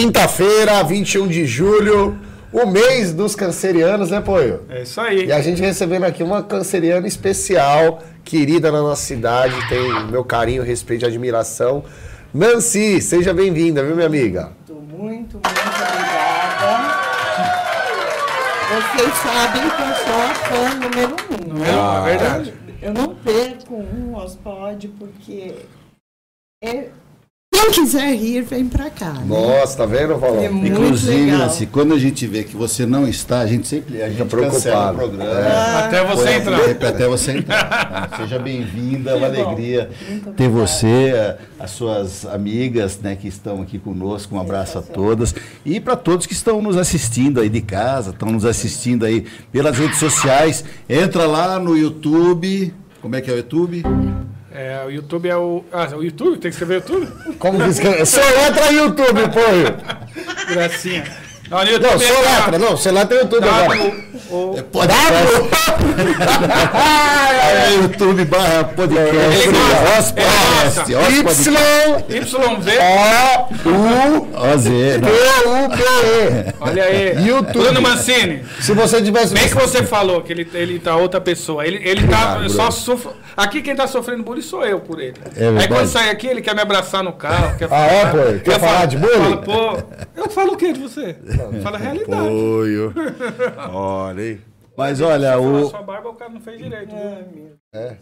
Quinta-feira, 21 de julho, o mês dos cancerianos, né, Poio? É isso aí. E a gente recebendo aqui uma canceriana especial, querida na nossa cidade, tem meu carinho, respeito e admiração. Nancy, seja bem-vinda, viu, minha amiga? Muito, muito, muito obrigada. Vocês sabem que eu sou a fã número um. Número um, é verdade. Eu, eu não perco um Ospod porque é, quem quiser rir, vem pra cá. né? Nossa, tá vendo, Valão? É Inclusive. Nancy, quando a gente vê que você não está, a gente sempre a gente preocupado. cancela o programa. Ah, Até você a entrar. clipe Até você entrar. Ah, Seja bem-vinda, é uma bom. alegria Muito ter você, a- as suas amigas né, que estão aqui conosco. Um abraço a todas. E para todos que estão nos assistindo aí de casa, estão nos assistindo aí pelas redes sociais. Entra lá no YouTube. Como é que é o YouTube? É, o YouTube é o. Ah, o YouTube? Tem que escrever YouTube? Como que escreve? Só letra YouTube, Poio. Gracinha. Não, no YouTube Não, só é letra, não, você letra é YouTube agora. É podcast. é YouTube barra podcast. Y, YZ. O, U, Ó, Zé, P, não. U, P, E. Olha aí. YouTube. Bruno Mancini. Se você tivesse... Bem que você falou que ele, ele tá outra pessoa. Ele, ele tá. Bruno. só sofre. Aqui quem tá sofrendo bullying sou eu por ele. É Aí quando sai aqui, ele quer me abraçar no carro. Quer Ah, é, pô? Quer Eu falar de bullying? pô, eu falo o que de você? Fala a realidade. Apoio. Olha aí. Mas olha, o, sua barba, o cara não fez direito. É.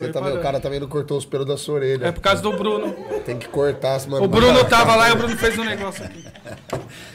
Você também, o cara também não cortou os pelos da sua orelha. É por causa do Bruno. Tem que cortar as mano. O Bruno tava lá e o Bruno fez um negócio aqui.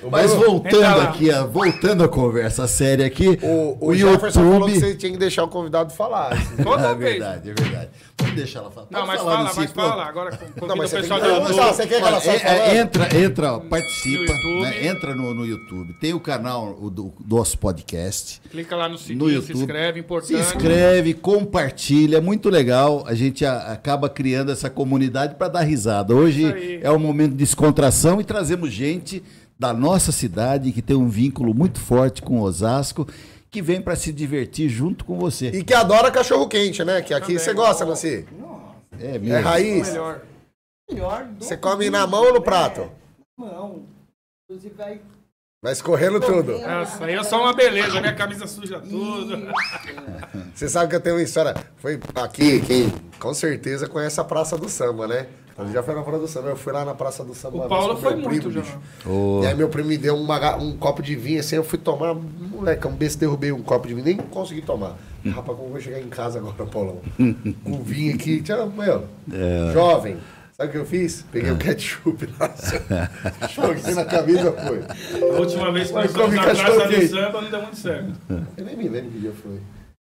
mas voltando aqui, ó, voltando a conversa séria aqui, O, o, o Jefferson falou que YouTube. você tinha que deixar o convidado falar. Toda É verdade, é verdade. Vamos deixar ela falar. Não, Pode mas falar, fala, mas pronto. fala. Agora convida Não, mas o pessoal do YouTube. Você quer que ela saia é- é, entra, entra, ó, participa, No né, entra no, no YouTube. Tem o canal o do, do nosso podcast. Clica lá no No sininho, se YouTube. inscreve, Se importante. inscreve, compartilha, muito legal. A gente a- acaba criando essa comunidade para dar risada. Hoje é um momento de descontração e trazemos gente da nossa cidade que tem um vínculo muito forte com Osasco, que vem para se divertir junto com você. E que adora cachorro quente, né? Que aqui Também. você gosta, Nancy. É É mesmo. raiz. Melhor. Melhor do Você come na mão ou no né? prato? Mão. Inclusive vai Vai escorrendo tudo. Nossa, aí eu sou uma beleza, minha camisa suja tudo. Você sabe que eu tenho uma história. Foi aqui, quem com certeza conhece a Praça do Samba, né? Eu já foi na Praça do Samba. Eu fui lá na Praça do Samba. O Paulo foi meu muito primo. Ô, E aí meu primo me deu uma um copo de vinho, assim, eu fui tomar, moleque, um besta, derrubei um copo de vinho, nem consegui tomar. Rapaz, como eu vou chegar em casa agora, Paulão? Com vinho aqui, tchau, meu, É. jovem. Sabe o que eu fiz? Peguei o ketchup lá, joguei na camisa, foi. A última vez que nós fomos na Praça do. Samba não deu muito certo. Eu nem me lembro que dia foi.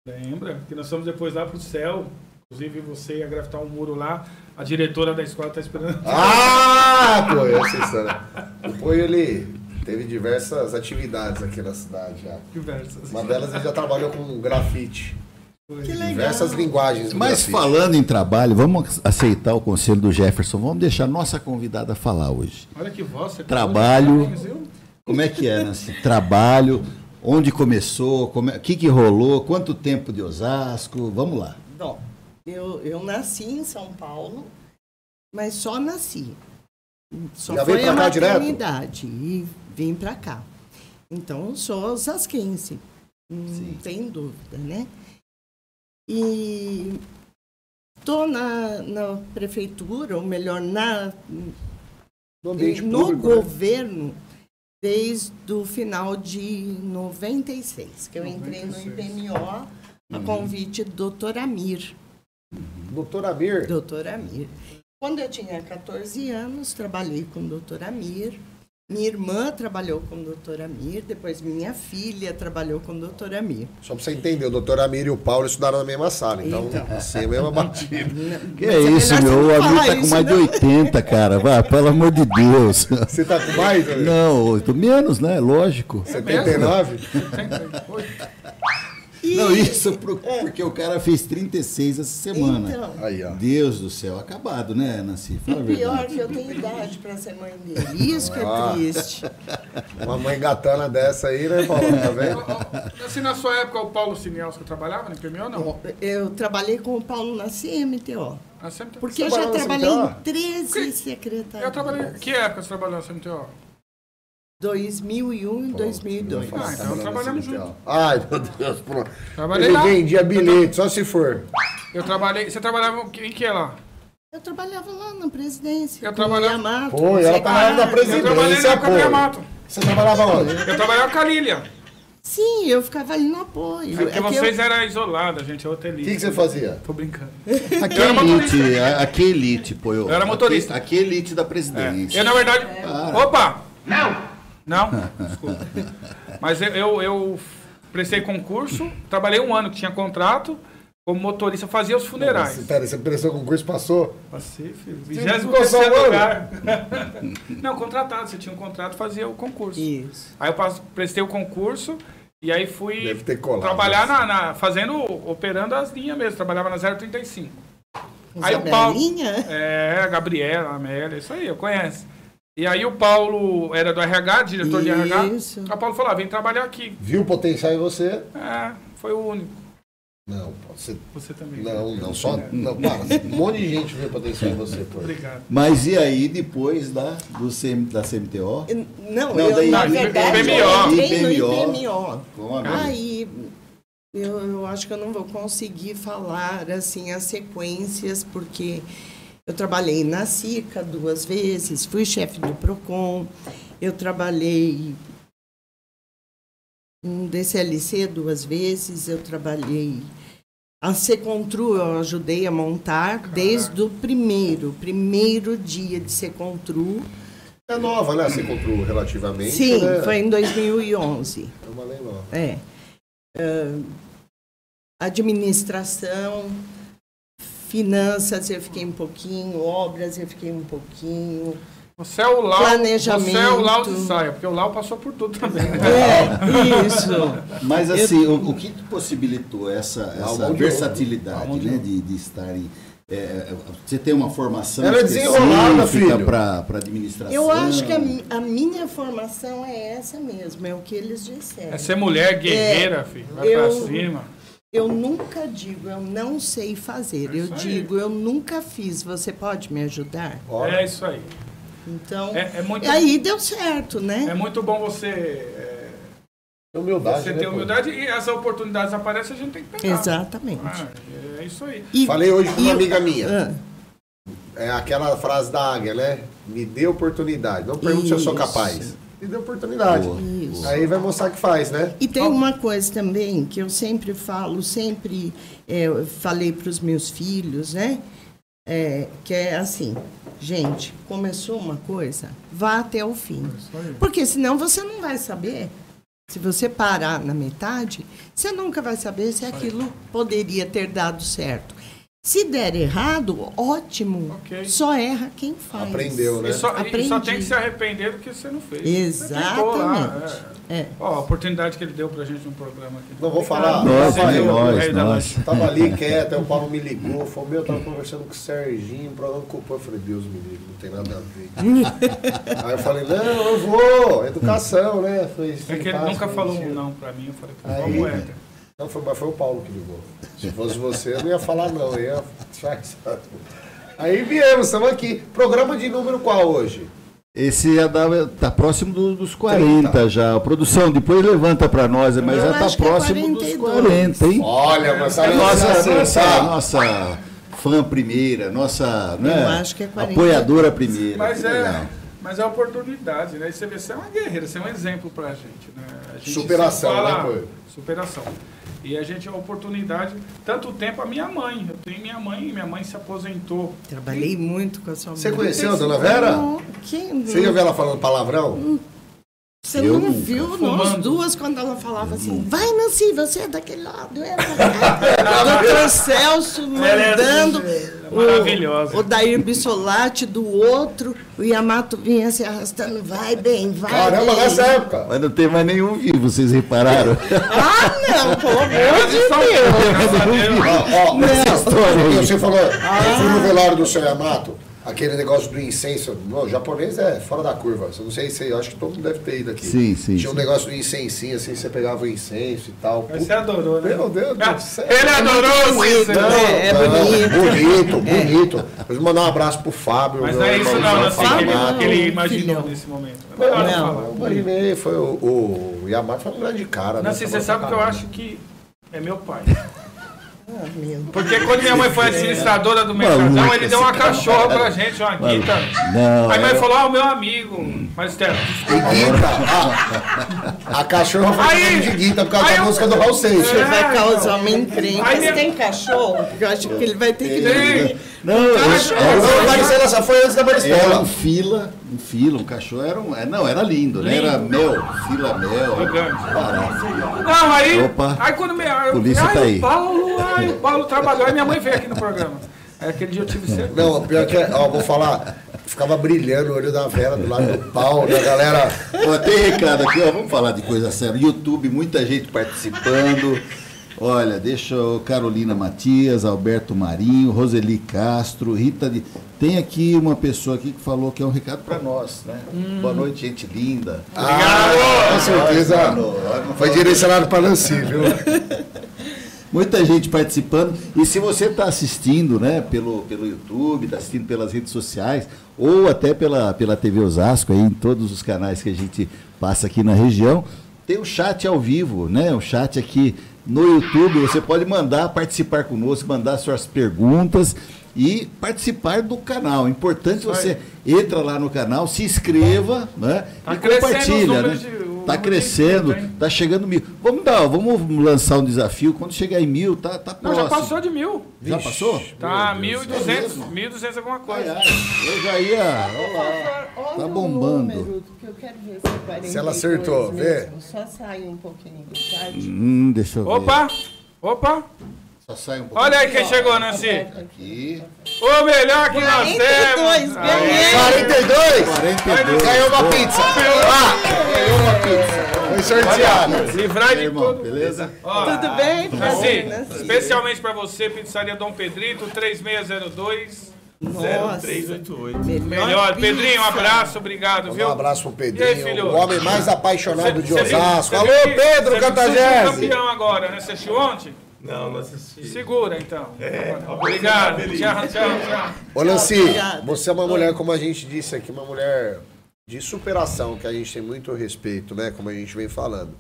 Lembra? Que nós fomos depois lá pro céu. Inclusive você ia grafitar um muro lá. A diretora da escola tá esperando. Ah, pô, essa história. O Poio, ele teve diversas atividades aqui na cidade já. Diversas. Uma delas ele já trabalhou com grafite. Que legal. Diversas linguagens Mas grafite. falando em trabalho, vamos aceitar o conselho do Jefferson. Vamos deixar nossa convidada falar hoje. Olha que voz. Você tá Trabalho. viu? Como é que é, Nancy? Trabalho, onde começou, como é- o que, que rolou, quanto tempo de Osasco, vamos lá. Bom, eu, eu nasci em São Paulo, mas só nasci. Só Já foi a cá direto? maternidade e vim pra cá. Então, sou osasquense, não tem dúvida, né? E estou na, na prefeitura, ou melhor, na, No no público, né? governo desde o final de 96, que eu entrei no 96. IPMO a convite do doutor Amir. Doutor Amir. Doutor Amir. Quando eu tinha 14 anos, trabalhei com o doutor Amir. Minha irmã trabalhou com o doutor Amir, depois minha filha trabalhou com o doutor Amir. Só pra você entender, o doutor Amir e o Paulo estudaram na mesma sala, então, Então. assim, é a mesma batida. Que é isso, você meu? O falar tá com mais de não. 80, cara. Vai, pelo amor de Deus. Você tá com mais? Amir? Não, oito menos, né? Lógico. 79? E- Não, isso pro- porque o cara fez 36 essa semana. Então, Aí, ó. Deus do céu, acabado, né, Nancy? Fala a pior verdade. que eu tenho idade para ser mãe dele. Isso que é Ah. triste. Uma mãe gatana dessa aí, né, Paulo? Tá vendo? Assim, na sua época, o Paulo Sinielski trabalhava no PMO ou não? Eu trabalhei com o Paulo na CMTO. Ah, sempre... Porque eu Você já trabalhou na trabalhei CMTO? em 13 Que- secretarias. Eu trabalhei... Que época você trabalhou na CMTO? 2001 e 2002. Ah, então trabalhamos juntos. Ai, meu Deus, pronto. Trabalhei Ele lá. vendia bilhete, só se for. Eu trabalhei. Você trabalhava em que lá? Eu trabalhava lá na presidência. Eu trabalhava- Yamato, Pô, e ela trabalhava na Carlos. presidência. Eu trabalhei na pô. Capiamato. Você trabalhava onde? Eu trabalhava com a Lília. Sim, eu ficava ali no apoio. É porque É vocês eu- eram isoladas, gente. É O hotelista. que, que você fazia? Tô brincando. Aqui é elite, a- aqui é elite, pô. Eu, Eu era motorista. Aqui, aqui é elite da É. presidência. Eu, na verdade. Opa! Não! Não? Desculpa. Mas eu, eu, eu prestei concurso, trabalhei um ano que tinha contrato, como motorista, fazia os funerais. Você, pera, você prestou concurso, passou? Passei, filho. Você 23 ficou só um ano? lugar. Não, contratado. Você tinha um contrato, fazia o concurso. Isso. Aí eu passo- prestei o concurso e aí fui Deve ter colado. trabalhar na, na- fazendo, operando as linhas mesmo. Trabalhava na 035. Aí o Isabelinha? É, a Gabriela, a Amélia, isso aí, eu conheço. E aí o Paulo era do RH, diretor de RH. Isso. O Paulo falou, ah, vem trabalhar aqui. Viu o potencial em você? É, foi o único. Não, você. Você também. Não, não, só. Não, para. Um monte de gente viu o potencial em você, pô. Obrigado. Mas e aí, depois da, do CM, da CMTO? Não, Não, eu, daí- na verdade, IPMO. eu entrei no Amélia. Aí, eu, eu acho que eu não vou conseguir falar, assim, as sequências, porque eu trabalhei na SICA duas vezes, fui chefe do PROCON, eu trabalhei no DCLC duas vezes, eu trabalhei... A Secontru eu ajudei a montar desde o primeiro, primeiro dia de Secontru. É nova, né? Você comprou relativamente. Sim, né? foi em 2011. É uma lei nova. É. Ah, administração, finanças eu fiquei um pouquinho, obras eu fiquei um pouquinho. Você é o Lau. Planejamento. Você é o Lau de saia, porque o Lau passou por tudo também. né? É, isso. Mas assim, o, o que te possibilitou essa, essa de versatilidade, obra. né? De, de estar em. é, você tem uma formação Ela é desenrolada, filho. para administração. Eu acho que a, a minha formação é essa mesmo, é o que eles disseram. É ser mulher guerreira, filho. Vai eu- pra cima. Eu nunca digo, eu não sei fazer. É Eu isso aí. digo, eu nunca fiz. Você pode me ajudar? Olha, É isso aí. Então, É, é muito, e aí deu certo, é né? muito bom você, é, humildade. você né, ter pô? humildade e as oportunidades aparecem, a gente tem que pegar. Exatamente. Ah, é isso aí. E- Falei hoje com uma eu- amiga minha. Ah, É aquela frase da águia, né? Me dê oportunidade. Não pergunte se eu sou Isso. capaz. Me dê oportunidade. Boa, Isso. Aí vai mostrar que faz, né? E tem uma coisa também que eu sempre falo, sempre é, falei para os meus filhos, né? É, que é assim, gente, começou uma coisa, vá até o fim. Porque senão você não vai saber. Se você parar na metade, você nunca vai saber se aquilo poderia ter dado certo. Se der errado, ótimo. Ok. Só erra quem faz. Aprendeu, né? E só, e só Aprendi. tem que se arrepender do que você não fez. Exatamente. é. É. Ó, a oportunidade que ele deu pra gente no programa aqui. Não vou falar. Viu o nós, nós. Tava ali quieto, aí o Paulo me ligou, falou, meu, eu tava conversando com o Serginho, o programa culpou. Eu falei, Deus me livre, não tem nada a ver. aí eu falei, não, eu vou, educação, né? Falei, É que ele nunca falou um não pra mim, eu falei, vamos, Éder. Não, foi, mas foi o Paulo que ligou. Se fosse você, eu não ia falar não, eu ia... Aí viemos, estamos aqui. Programa de número qual hoje? Esse já dá, tá próximo do- dos 40 já. A produção, depois levanta para nós, mas Eu já tá acho que é próximo dos 42. 40, hein? Olha, mas sabe Nossa, assim, nossa, tá? nossa fã primeira, nossa né, Eu acho que é 40. apoiadora primeira. Mas é, legal. mas é oportunidade, né? E você vê, você é uma guerreira, você é um exemplo pra gente, né? A gente Superação, sempre né, pô? Superação. E a gente, a oportunidade, tanto tempo, a minha mãe, eu tenho minha mãe, minha mãe se aposentou. Trabalhei muito com a sua Você mãe. conheceu a dona Vera? Não, quem Você já viu ela falando palavrão? Você Eu não nunca. viu Fumando. nós duas quando ela falava assim, vai Nancy, você é daquele lado, eu o doutor Celso é mandando é maravilhosa. o, o Dair Bissolati do outro, o Yamato vinha se arrastando, vai bem, vai Caramba, bem. nessa época. Mas não tem mais nenhum vivo, vocês repararam? Ah, não, pelo amor de Deus. Deus. Ó, ó, Essa história aí. você falou, eu fui no velório do seu Yamato. Aquele negócio do incenso. Não, o japonês é fora da curva. Eu não sei se. Eu acho que todo mundo deve ter ido aqui. Sim, sim, Tinha um negócio do incensinho, assim, você pegava o incenso e tal. Mas Você adorou, né? Meu Deus Ah, do céu. Ele adorou, bonito, sim, né? senhor. É Não, bonito. bonito, bonito. Eu vou mandar um abraço pro Fábio. Mas não é isso não, não sei que ele, fanático. que ele Não, imaginou nesse momento. É não, Não. foi o, o Yamato foi um grande cara. Não, né? você sabe que eu acho que é meu pai. Ah, Porque quando minha mãe foi administradora do Mercadão, ele deu uma cachorra pra gente, uma guita. Não, Aí a mãe é- falou, ah, o meu amigo. Mas, Stella, Guita, a, a cachorra foi Aí- de Guita por causa aí da eu- música do Raul Seixas. É, vai causar então. uma encrenca. Aí minha- tem cachorro? Porque eu acho que ele vai ter que Tem. Não, eu- Não, vai ser essa foi antes da Era Maristela. um fila, um fila, um cachorro, era um, é, não, era lindo, né? Era mel, fila mel. Não, aí, Opa. aí quando me. Eu, Polícia ai, tá aí. o Paulo, ai, o Paulo trabalhou. Aí minha mãe veio aqui no programa. Aí aquele dia eu tive certeza. Não, pior que é, ó, vou falar, ficava brilhando o olho da Vera do lado do pau, da galera. Ó, tem recado aqui, ó, vamos falar de coisa séria. YouTube, muita gente participando. Olha, deixa o Carolina Matias, Alberto Marinho, Roseli Castro, Rita de... Tem aqui uma pessoa aqui que falou que é um recado para nós, né? Boa noite, gente linda. Ah, com certeza. Foi direcionado para Nancy, viu? Muita gente participando. E se você está assistindo, né, pelo, pelo YouTube, está assistindo pelas redes sociais, ou até pela, pela TV Osasco, aí, em todos os canais que a gente passa aqui na região, tem o chat ao vivo, né? O chat aqui no YouTube. Você pode mandar, participar conosco, mandar suas perguntas e participar do canal. Importante você entra lá no canal, se inscreva, né? Tá e compartilha, né? de- Tá de crescendo, inscritos, hein? tá chegando mil. Vamos dar, vamos lançar um desafio. Quando chegar em mil, tá, tá Não, próximo. já passou de mil. Já passou? Tá, Meu Deus, 1.200, é mesmo? 1.200 alguma Ai, coisa. ai, eu já ia. Olha lá. Olha Tá o bombando. número, que eu quero ver se é 42 Se ela acertou, vê. mesmo. Só sai um pouquinho do chat. Hum, deixa eu ver. Opa! Opa! Um. Olha aí quem chegou, Nancy. aqui. O melhor que nós 42, temos. ganhei. 42! 42. Ganhou uma pizza! Ah, ganhou uma pizza! Foi sorteado! Livrar de irmão, tudo. beleza? Ó, Tudo bem? Nancy, Nancy? especialmente pra você, Pizzaria Dom Pedrito, 3602. Nossa. 0388. Melhor. Pedrinho, um abraço, obrigado, viu? Um abraço pro aí, Pedrinho, filho? o homem mais apaixonado de Cê- viu- Osasco. cê Alô, Pedro é Cantagese! campeão agora, né? Você assistiu ontem? Não, não assisti. Segura, então. É, Obrigado. feliz. Tchau, tchau, tchau. Ô, Nancy, Obrigada. você é uma mulher, como a gente disse aqui, uma mulher de superação, que a gente tem muito respeito, né? Como a gente vem falando.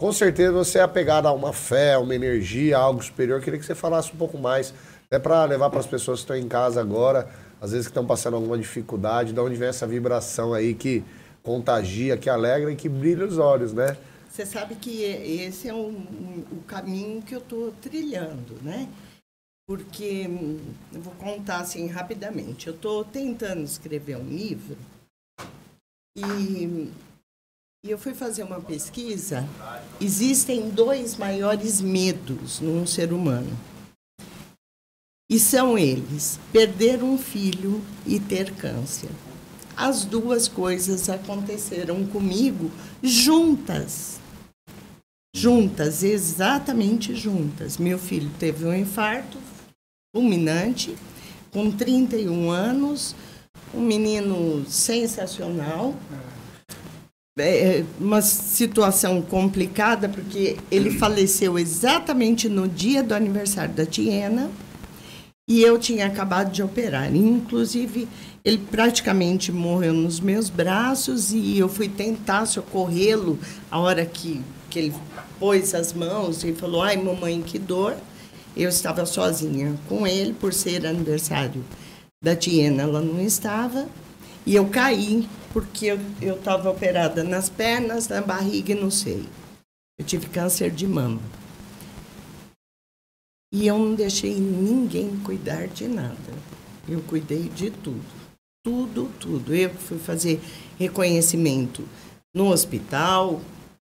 Com certeza você é apegada a uma fé, a uma energia, a algo superior. Eu queria que você falasse um pouco mais, até para levar para as pessoas que estão em casa agora, às vezes que estão passando alguma dificuldade, de onde vem essa vibração aí que contagia, que alegra e que brilha os olhos, né? Você sabe que esse é um- um- o caminho que eu estou trilhando, né? Porque, eu vou contar assim rapidamente, eu estou tentando escrever um livro e, e eu fui fazer uma pesquisa. Existem dois maiores medos num ser humano. E são eles: perder um filho e ter câncer. As duas coisas aconteceram comigo juntas. Juntas, exatamente juntas. Meu filho teve um infarto fulminante, com 31 anos, um menino sensacional. É uma situação complicada, porque ele faleceu exatamente no dia do aniversário da Tiena. E eu tinha acabado de operar. Inclusive, ele praticamente morreu nos meus braços e eu fui tentar socorrê-lo a hora que, que ele pôs as mãos e falou: Ai, mamãe, que dor. Eu estava sozinha com ele, por ser aniversário da Tiena, ela não estava. E eu caí, porque eu estava operada nas pernas, na barriga e no seio. Eu tive câncer de mama. E eu não deixei ninguém cuidar de nada. Eu cuidei de tudo. Tudo, tudo. Eu fui fazer reconhecimento no hospital,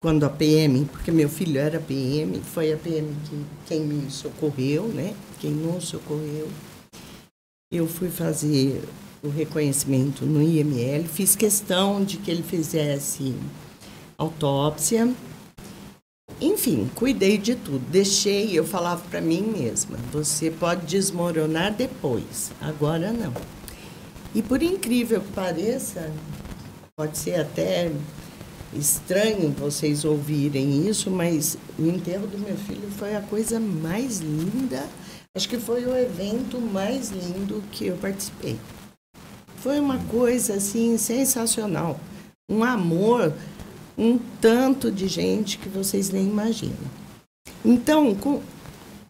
quando a PM, porque meu filho era PM, foi a PM que, quem me socorreu, né? Quem nos socorreu. Eu fui fazer o reconhecimento no IML, fiz questão de que ele fizesse autópsia. Enfim, cuidei de tudo. Deixei, eu falava para mim mesma: você pode desmoronar depois, agora não. E por incrível que pareça, pode ser até estranho vocês ouvirem isso, mas o enterro do meu filho foi a coisa mais linda. Acho que foi o evento mais lindo que eu participei. Foi uma coisa assim sensacional, um amor, um tanto de gente que vocês nem imaginam. Então, com,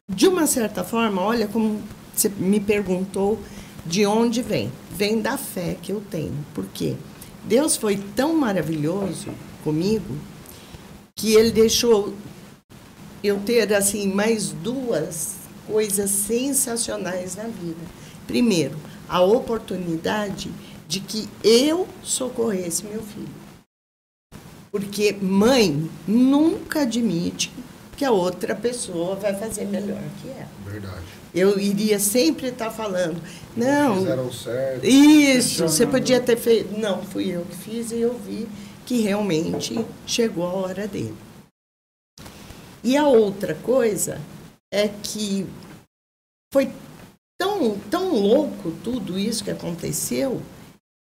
de uma certa forma, olha como você me perguntou de onde vem. Vem da fé que eu tenho. Por quê? Deus foi tão maravilhoso comigo que ele deixou eu ter assim mais duas coisas sensacionais na vida. Primeiro, a oportunidade de que eu socorresse meu filho. Porque mãe nunca admite que a outra pessoa vai fazer melhor que ela. Verdade. Eu iria sempre estar falando, não. Fizeram certo. Isso, você podia ter feito. Não, fui eu que fiz e eu vi que realmente chegou a hora dele. E a outra coisa é que foi tão, tão louco tudo isso que aconteceu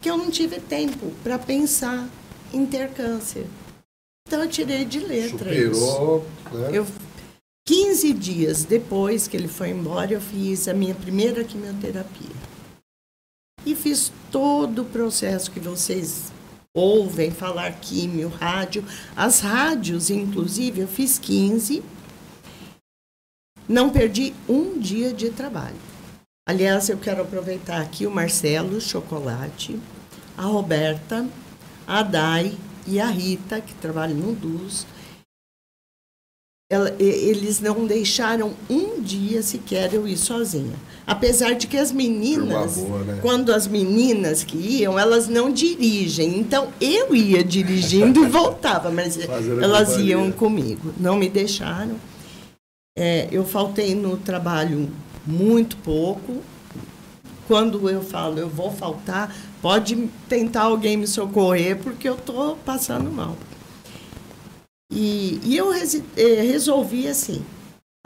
que eu não tive tempo para pensar em ter câncer. Então eu tirei de letra Superou, né? Eu, 15 dias depois que ele foi embora, eu fiz a minha primeira quimioterapia. E fiz todo o processo que vocês ouvem falar químio, rádio. As rádios, inclusive, eu fiz 15. Não perdi um dia de trabalho. Aliás, eu quero aproveitar aqui o Marcelo Chocolate, a Roberta, a Dai e a Rita, que trabalham no DUS. Ela- eles não deixaram um dia sequer eu ir sozinha. Apesar de que as meninas, boa, né? quando as meninas que iam, elas não dirigem. Então eu ia dirigindo e voltava, mas Fazendo elas companhia. iam comigo. Não me deixaram. É, eu faltei no trabalho muito pouco. Quando eu falo eu vou faltar, pode tentar alguém me socorrer, porque eu estou passando mal. E, e eu eh, resolvi assim: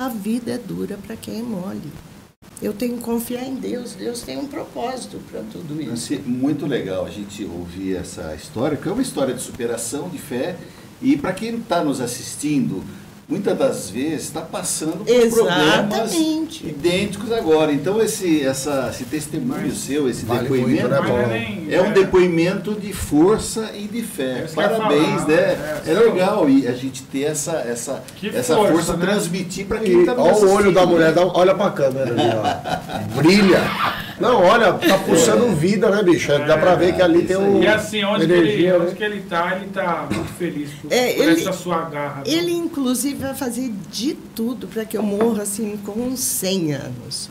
a vida é dura para quem é mole. Eu tenho que confiar em Deus. Deus tem um propósito para tudo isso. Muito legal a gente ouvir essa história, que é uma história de superação, de fé. E para quem está nos assistindo, muitas das vezes está passando por problemas Exatamente. idênticos agora. Então esse, essa, esse testemunho seu, esse Vale depoimento, muito, né, nem- é um depoimento de força e de fé. É isso Parabéns, falar, né? é, É, sim. legal e a gente ter essa, essa, Que essa força, força, né? transmitir para quem está olha o olho da né? mulher, dá um- olha pra câmera ali, ó. Brilha. Não, olha, tá pulsando vida, né, bicho? Dá pra ver que ali tem um. E assim, onde, que ele, energia, né? onde que ele tá, ele tá muito feliz por, É, por ele- essa sua garra. né? Ele, inclusive, vai fazer de tudo para que eu morra assim com uns 100 anos.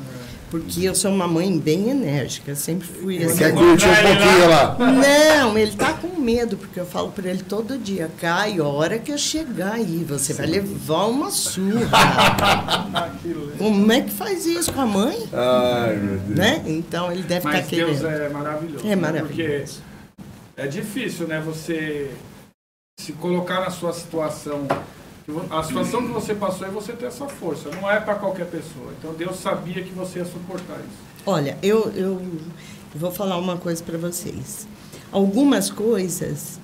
Porque eu sou uma mãe bem enérgica, sempre fui assim. Quer curtir um pouquinho lá? Não, ele tá com medo, porque eu falo para ele todo dia, Caio, a hora que eu chegar aí, você vai levar uma surra. Como é que faz isso com a mãe? Ai, meu Deus. Né? Então ele deve Mas estar Deus querendo. é maravilhoso. É né? maravilhoso. Porque é difícil, né? Você se colocar na sua situação. A situação que você passou é você ter essa força. Não é para qualquer pessoa. Então Deus sabia que você ia suportar isso. Olha, eu, eu vou falar uma coisa para vocês. Algumas coisas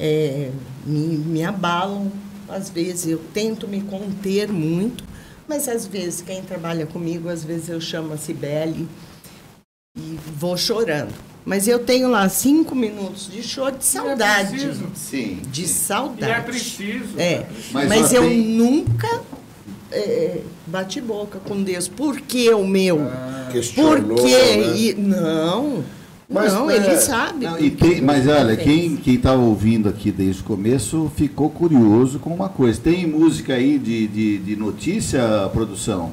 é, me, me abalam, às vezes eu tento me conter muito, mas às vezes quem trabalha comigo, às vezes eu chamo a Cibele e vou chorando. Mas eu tenho lá cinco minutos de choro de saudade. preciso. Sim. de E saudade. é preciso. É, Mas, mas, eu tem- nunca é, bati boca com Deus. Por que o meu? Por Questionou, que? né? E- não, Mas, não, é, ele sabe. Não, por e tem- mas olha, quem quem está ouvindo aqui desde o começo ficou curioso com uma coisa. Tem música aí de, de, de notícia, produção?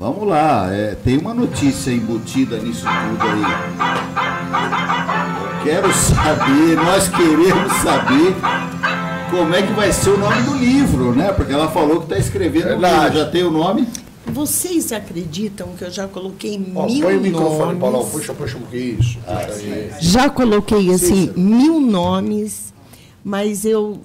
Vamos lá, é, tem uma notícia embutida nisso tudo aí. Eu quero saber, nós queremos saber como é que vai ser o nome do livro, né? Porque ela falou que está escrevendo livro, já tem o nome? Vocês acreditam que eu já coloquei Ó, mil põe o microfone, nomes? Paulão. Puxa, puxa pouquinho. Isso. Puxa aí. Já coloquei assim Sim, mil nomes, mas eu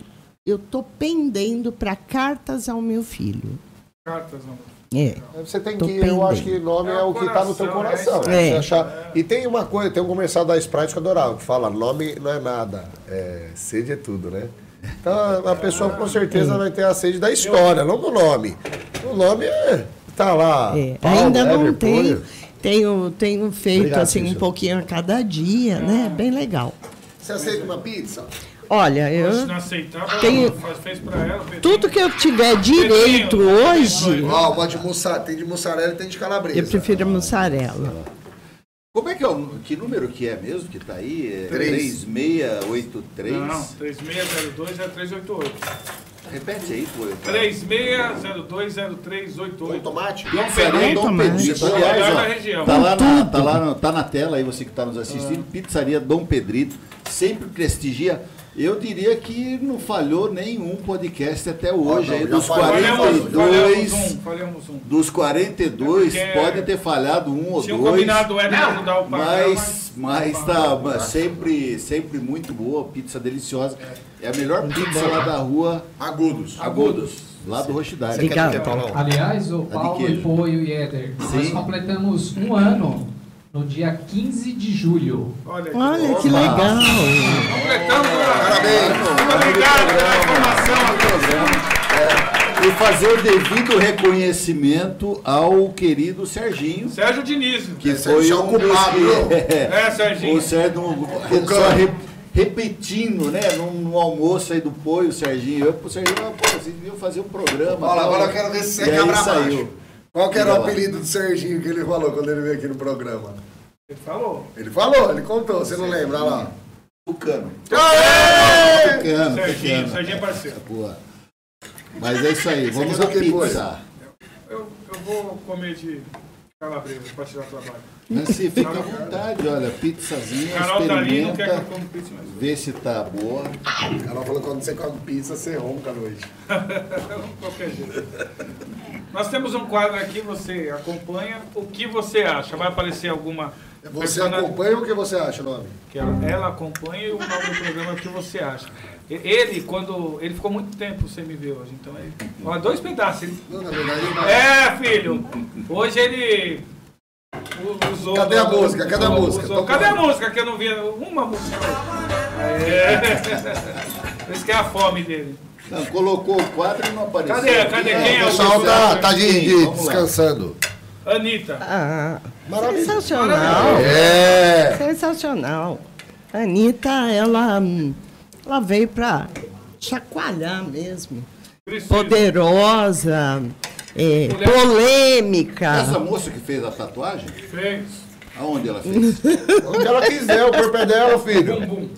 eu tô pendendo para cartas ao meu filho. Cartas, não. É. Você tem Tô que, eu acho pendendo. que nome é, É o que tá no teu coração, é aí. achar- E tem uma coisa, tem um comercial da Sprite que eu adorava, que fala, nome não é nada, é, sede é tudo, né? Então a pessoa com certeza vai ter a sede da história, não do nome. O nome é, tá lá. É, Paulo, ainda não Ever, tenho, tenho, tenho feito Obrigado, assim um pouquinho a cada dia, né? Bem legal. Você aceita uma pizza? Olha, eu não aceitar, Tenho- faz, fez pra ela. Pedrinho. tudo que eu tiver direito Pedrinho, hoje, Ó, pode de mussarela, tem de mussarela e tem de calabresa. eu prefiro a mussarela. Como é que é o que número que é mesmo que tá aí? É Três. 3683. Não, 3602 é 388. Repete aí, pô. 36020388. Com tomate? Dom Pedrito, Dom. Pedrito. Aliás, ó, região. tá lá, na, tá, lá no- tá na tela aí, você que está nos assistindo. Pizzaria Dom Pedrito, sempre prestigia. Eu diria que não falhou nenhum podcast até hoje. Ah, não, aí, dos falhou. Falhamos, 42, falhamos um, falhamos um. dos 42, Porque pode ter falhado um ou Tinha dois. combinado o Éder ajudar o pai. Mas, mas tá mas sempre, sempre muito boa, pizza deliciosa. É a melhor pizza lá da rua Agudos. Agudos, lá do Rochidade. Obrigado. ter, Paulão? Aliás, o Paulo queijo. e Poio e Éder, nós completamos um ano no dia 15 de julho. Olha, Olha que Opa. legal. Completamos. Parabéns. Obrigado pela informação. E fazer o devido reconhecimento ao querido Serginho, Sérgio Diniz. que Esse foi é o um culpado, que-? É, Serginho. O Sérgio, só re- repetindo, né, num almoço aí do Poio, o Serginho, eu pro Serginho, pô, vocês deviam fazer um programa. Olha, agora eu quero ver se você quebra saiu. Qual que era o apelido do Serginho que ele falou quando ele veio aqui no programa? Ele falou. Ele falou, ele contou, você não lembra olha lá? Tucano. Aê! Tucano, Serginho, tucano. Serginho é parceiro. Boa. Mas é isso aí, vamos à o que, Poio? pizza. Eu, eu vou comer de calabresa pra tirar trabalho. Nancy, fica à vontade, olha, pizzazinha, Carol não quer que eu experimenta, pizza mais. vê se tá boa. Ela falou que quando você come pizza, você ronca à noite. Qualquer jeito. Nós temos um quadro aqui, você acompanha o que você acha. Vai aparecer alguma. Você persona- acompanha o que você acha, nome? que ela, ela acompanha e o nome do programa é o que você acha. Ele, quando. Ele ficou muito tempo sem me ver hoje, então ele. Ó, dois pedaços. Ele, Não, na verdade, ele vai. é, filho! Hoje ele. Usou, Cadê a música? Cadê a música? usou- cadê a música? Que eu não vi uma música. É. Isso que é a fome dele. Não, colocou o quadro e não apareceu. Cadê? Cadê? Quem é O pessoal tá, tá de, de- descansando. Anitta. Ah, Maravilha. sensacional. É. Sensacional. Anitta, ela, ela veio para chacoalhar mesmo. Precisa. Poderosa, é, polêmica. Essa moça que fez a tatuagem, Fez. aonde ela fez? Onde ela quiser, o corpo é dela, filho.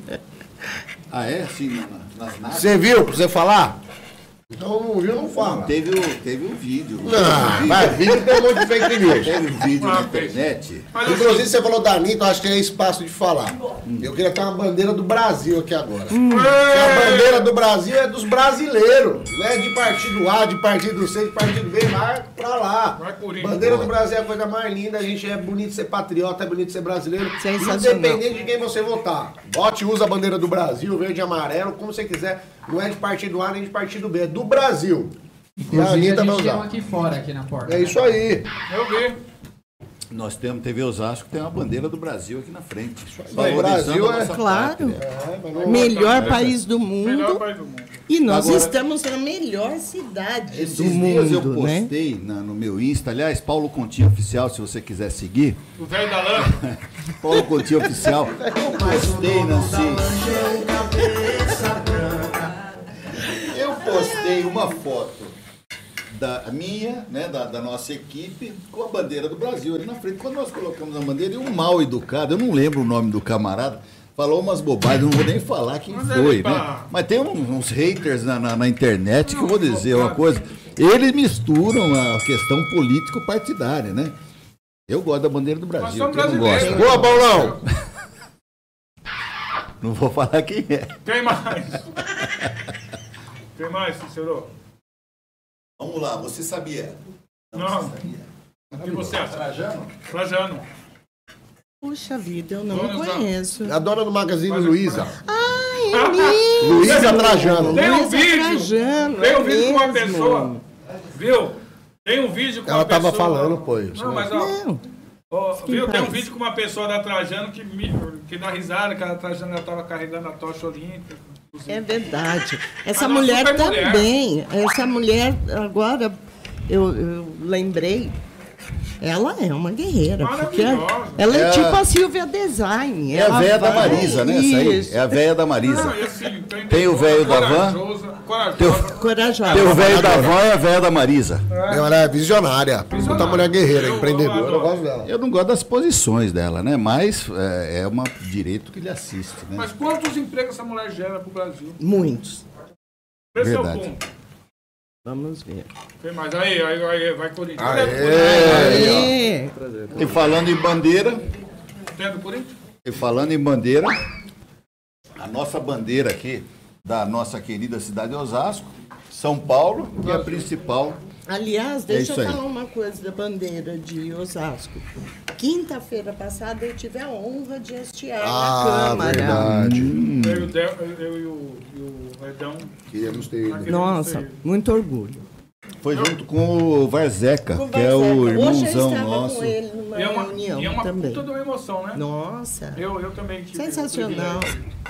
Ah, é? Nas naves? Você viu pra você falar? Então não viu, não fala. Teve o, teve o vídeo. Não, vai, vídeo tem um monte de fake news. Teve o vídeo na Ah, internet. Mas Inclusive, assim, você falou da Anitta, eu acho que tem espaço de falar. Eu queria ter uma bandeira do Brasil aqui agora. Hum. Porque a bandeira do Brasil é dos brasileiros. Não é de partido A, de partido C, de partido B, vai pra lá. Vai, Corinthians. Bandeira do Brasil é a coisa mais linda, a gente é bonito ser patriota, é bonito ser brasileiro. Sensacional. Independente de quem você votar. Vote, usa a bandeira do Brasil, verde e amarelo, como você quiser. Não é de partido A nem de partido B, é do Brasil. E a Inclusive, a gente tem um aqui fora, aqui na porta. É isso aí. eu vi. Nós temos TV Osasco, tem uma bandeira do Brasil aqui na frente. aí. O Brasil é- Claro. É, Melhor país do Melhor mundo. país do mundo. E nós Agora- estamos na melhor cidade Esses do dias eu mundo, né? postei na- no meu Insta, aliás, Paulo Continho Oficial, se você quiser seguir. O velho da lã. Paulo Continho Oficial. Eu postei, Nancy. Eu postei uma foto da minha, né, da, da nossa equipe, com a bandeira do Brasil ali na frente. Quando nós colocamos a bandeira, e um mal educado, eu não lembro o nome do camarada, falou umas bobagens, não vou nem falar quem Mas foi, ele tá- né? Mas tem uns, uns haters na, na, na internet que eu vou dizer uma coisa. Eles misturam a questão político-partidária, né? Eu gosto da bandeira do Nós Brasil. somos quem não brasileiros. gosta? Boa, Paulão! Não vou falar quem é. Tem mais. Tem mais, Cícero? Vamos lá, você sabia? Não. O que você acha? Trajano? Trajano. Puxa vida, eu não Vamos lá. conheço. A dona do Magazine Mas- Luiza. Ai, é mesmo. Luiza Trajano. Tem um Luiza vídeo. Trajano, Tem um é vídeo com uma mesmo. pessoa. Viu? Tem um vídeo com Ela uma tava pessoa... falando, pô, isso Não, mas ó, Não, ó, viu, tem um vídeo com uma pessoa da Trajano que, me- que dá risada, que a Trajano ela tava carregando a tocha olímpica. É verdade. Essa Ah, mulher. também. Essa mulher, agora, eu, eu lembrei. Ela é uma guerreira. Porque Maravilhosa. ela é, É tipo a Silvia Design. É a véia da vai- Marisa, né? Essa aí. Isso. É a véia da Marisa. Não, assim, Tem o velho da van. Corajosa. Tem o velho da van e a véia da Marisa. Ela é visionária. Puta mulher guerreira, Eu- empreendedora. eu Eu gosto dela. Eu não gosto das posições dela, né? Mas é, é um direito que lhe assiste, né? Mas quantos empregos essa mulher gera pro Brasil? Muitos. Esse é o Verdade. ponto. Vamos ver. Tem mais. Aí, aí, aí, vai Corinthians. Aê. Corinthians? Aê. E falando em bandeira, Tem do Corinthians? e falando em bandeira, a nossa bandeira aqui da nossa querida cidade de Osasco, São Paulo, que é a principal. Aliás, É deixa isso eu aí. falar uma coisa da bandeira de Osasco. Quinta-feira passada eu tive a honra de hastear Ah, na Câmara. verdade. Eu, e o Del- eu e o, Redão. Queríamos ter ido. aquele Nossa, muito orgulho. Foi junto com o Varzeca, Com que é o Varzeca. Hoje eu irmãozão nosso. com ele numa E é uma, reunião e é uma também. puta de uma emoção, né? Nossa, Eu, eu também tive. sensacional.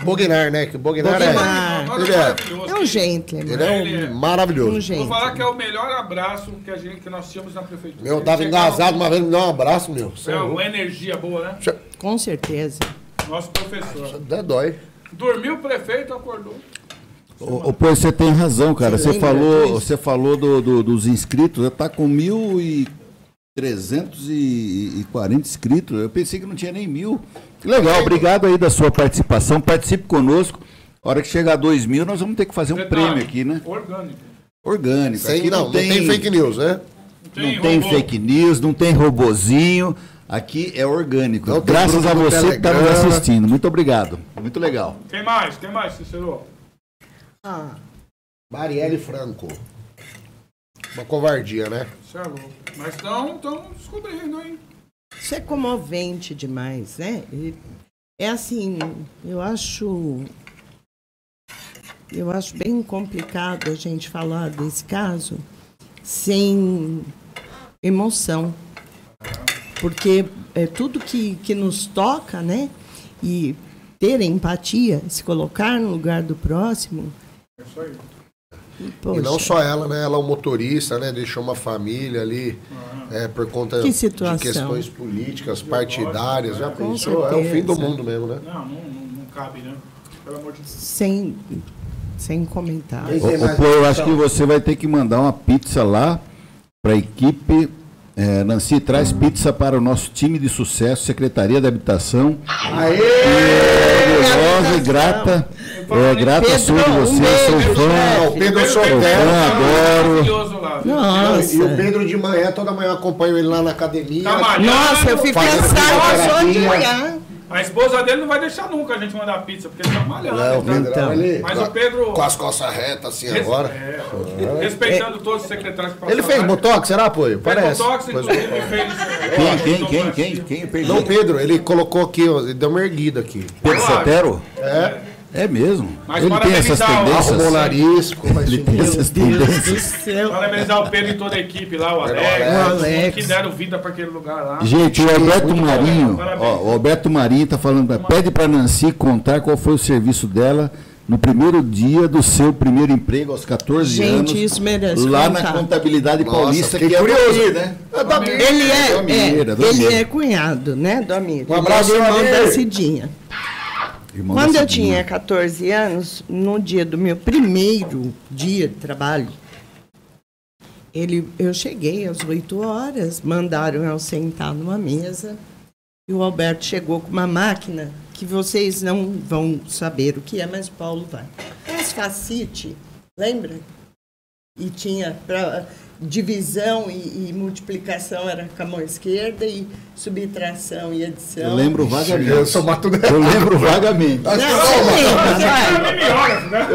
Bognar, né? Que o Bognar, Bognar. é. Ele é, maravilhoso. É um gentleman. ele é Ele é- um maravilhoso. Um Vou falar que é o melhor abraço que, a gente, que nós tínhamos na prefeitura. Meu, Ele tava chegava- engasado uma vez, me deu um abraço, meu. É é uma energia boa, né? Com certeza. Nosso professor. Até dói. Dormiu o prefeito, acordou. Ô, pô, você tem razão, cara. Você falou, você falou do- do- dos inscritos, já tá com 1.340 inscritos. Eu pensei que não tinha nem mil. Que Legal, obrigado aí da sua participação. Participe conosco. A hora que chegar a 2 mil, nós vamos ter que fazer um Detalhe, prêmio aqui, né? Orgânico. Orgânico. Sem, Aqui não, não tem, fake news, né? Não tem robô. fake news, não tem robozinho. Aqui é orgânico. Não tem Graças a você que está nos assistindo. Muito obrigado. Muito legal. Quem mais? Quem mais, Cicero? Ah, Marielle Franco. Uma covardia, né? Você é louco. Mas estão descobrindo, hein? isso é comovente demais, né? E é assim, eu acho. Eu acho bem complicado a gente falar desse caso sem emoção. Porque é tudo que, que nos toca, né? E ter empatia, se colocar no lugar do próximo. É isso aí. poxa, E não só ela, né? Ela é um motorista, né? Deixou uma família ali é, por conta Que de questões políticas, partidárias. Já pensou? É o fim do mundo mesmo, né? Não, não, não, cabe, né? Pelo amor de Deus. sem, sem Ô, ô, pô, eu acho que você vai ter que mandar uma pizza lá para a equipe. É, Nancy, traz pizza para o nosso time de sucesso, Secretaria da Habitação. Orgulhosa e grata. É, grata Pedro, sou de um você, beijo, sou fã. o Pedro Sou Sotero. fã, adoro. Nossa. E o Pedro de manhã, toda manhã eu acompanho ele lá na academia. Tá. Nossa, eu fico cansada só de fisioterapia. A esposa dele não vai deixar nunca a gente mandar pizza, porque ele tá malhando. Não, tá? Pedro, Então. ele, Mas o Pedro- com as costas retas assim Res- agora. é, respeitando todos os secretários que Ele fez botox, será, apoio? Parece. botox, Pois- inclusive, fez... Quem, quem, quem, quem, quem? Perdi. Não, Pedro, ele colocou aqui, ó, ele deu uma erguida aqui. Pedro Sotero? É, É mesmo. Mas Ele tem essas o- tendências. arrumou o nariz, Ele tem essas Deus do tendências. céu. Parabenizar o Pedro e toda a equipe lá, o Alex, mundo Alex. que deram vida para aquele lugar lá. Gente, o Alberto Marinho, Parabéns. ó, o Alberto Marinho tá falando, pede para Nancy contar qual foi o serviço dela no primeiro dia do seu primeiro emprego aos 14 Gente, anos. isso merece Lá contar. na contabilidade Nossa, paulista, que é curioso. Almir, né? É minha. Ele é, Dona é, Mira, Dona ele é cunhado, né, do Amir? Um abraço, ele é irmão da Cidinha. Irmão Quando eu tinha 14 anos, no dia do meu primeiro dia de trabalho, ele, eu cheguei às 8 horas, mandaram eu sentar numa mesa, e o Alberto chegou com uma máquina que vocês não vão saber o que é, mas o Paulo vai. As facite, lembra? E tinha para divisão e, e multiplicação era com a mão esquerda e subtração e edição. Eu lembro Eu vagamente. sou Mato Eu lembro vagamente. Não, vai. Mimeógrafo, né?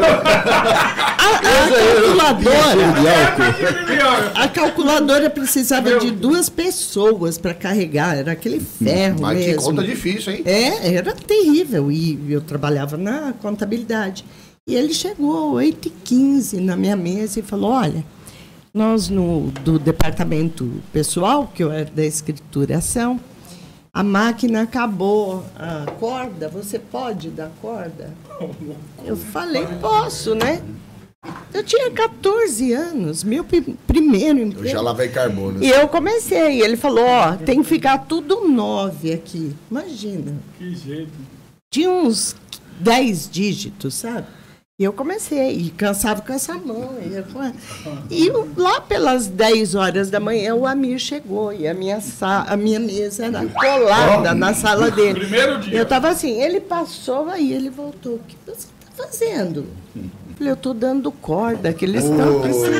A, a calculadora. Mimeógrafo. a calculadora precisava de duas pessoas para carregar, era aquele ferro Mas que mesmo. conta difícil, hein? É, era terrível. E eu trabalhava na contabilidade. E ele chegou às 8h15 na minha mesa e falou: Olha, nós no do departamento pessoal, que eu era da escrituração, a máquina acabou a corda, você pode dar corda? Eu falei, posso, né? Eu tinha 14 anos, meu pri- primeiro Eu emprego. já lavei carbono. E eu comecei. Ele falou: Ó, tem que ficar tudo nove aqui. Imagina. Que jeito. Tinha uns 10 dígitos, sabe? E eu comecei, e cansava com essa mão. E, eu e lá pelas 10 horas da manhã, o Amir chegou e a minha, sa- a minha mesa era colada na sala dele. Primeiro dia. Eu estava assim, ele passou, aí ele voltou. O que você está fazendo? Eu falei, eu estou dando corda, que eles estão precisando.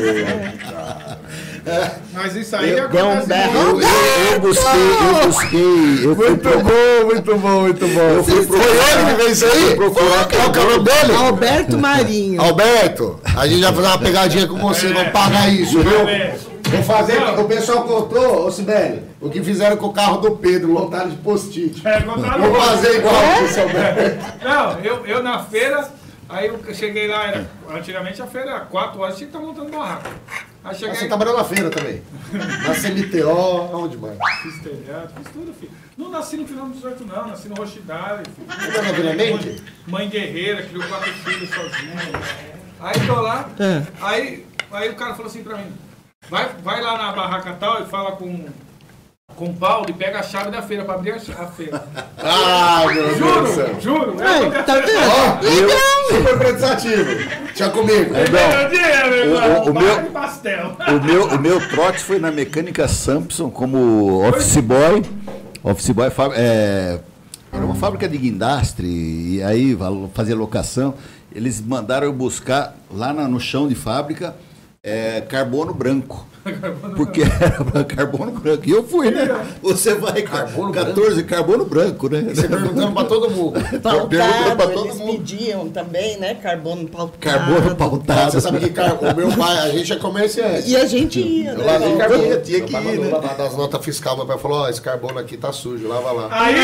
Mas isso aí deu um acontece muito. Eu, eu, eu busquei, eu busquei, eu Muito bom, muito bom, muito bom. Eu fui Foi ele que fez isso aí? procurar Qual que é o nome dele? Alberto Marinho. Alberto, a gente vai fazer uma pegadinha com você, vamos pagar isso, viu? É. Vou fazer, o pessoal contou, ô Sibeli, o que fizeram com o carro do Pedro, lotado de post-it. É, Vou fazer igual com o seu Alberto. Não, eu, eu na feira, aí eu cheguei lá, era, antigamente a feira era 4 horas, tinha que estar montando barraca. Aí Ah, cheguei, Você trabalhou na feira também? Na CMTO, aonde mais? fiz telhado, fiz tudo, filho. Não nasci no quilômetro 18 não, nasci no Rochidale, filho. Você? Mãe guerreira, criou quatro filhos sozinha. Aí tô lá, É. aí, aí o cara falou assim pra mim, vai, vai lá na barraca tal e fala com, com o Paulo e pega a chave da feira pra abrir a, feira. Ai, meu Deus do céu. Juro, juro. Eu tá vendo? Ó, super prestativo. Tinha comigo. Meu dinheiro, O- o- o meu- de pastel. O meu, o meu trote foi na mecânica Samson como office boy. Office boy é, era uma fábrica de guindastre, e aí fazia locação. Eles mandaram eu buscar lá na- no chão de fábrica é, carbono branco. Porque era pra carbono branco. E eu fui, né? Você vai, Carbono 14, carbono branco, né? Você perguntando pra todo mundo. Perguntando Pautado, pra todo eles mundo. pediam também, né? Carbono pautado. Carbono pautado. Você sabe que car... o meu pai, a gente é comerciante. E a gente ia, Eu lavei né? carbono. tinha que ir, né? das notas fiscais. Meu pai falou, ó, esse carbono aqui tá sujo, lava lá. Aí,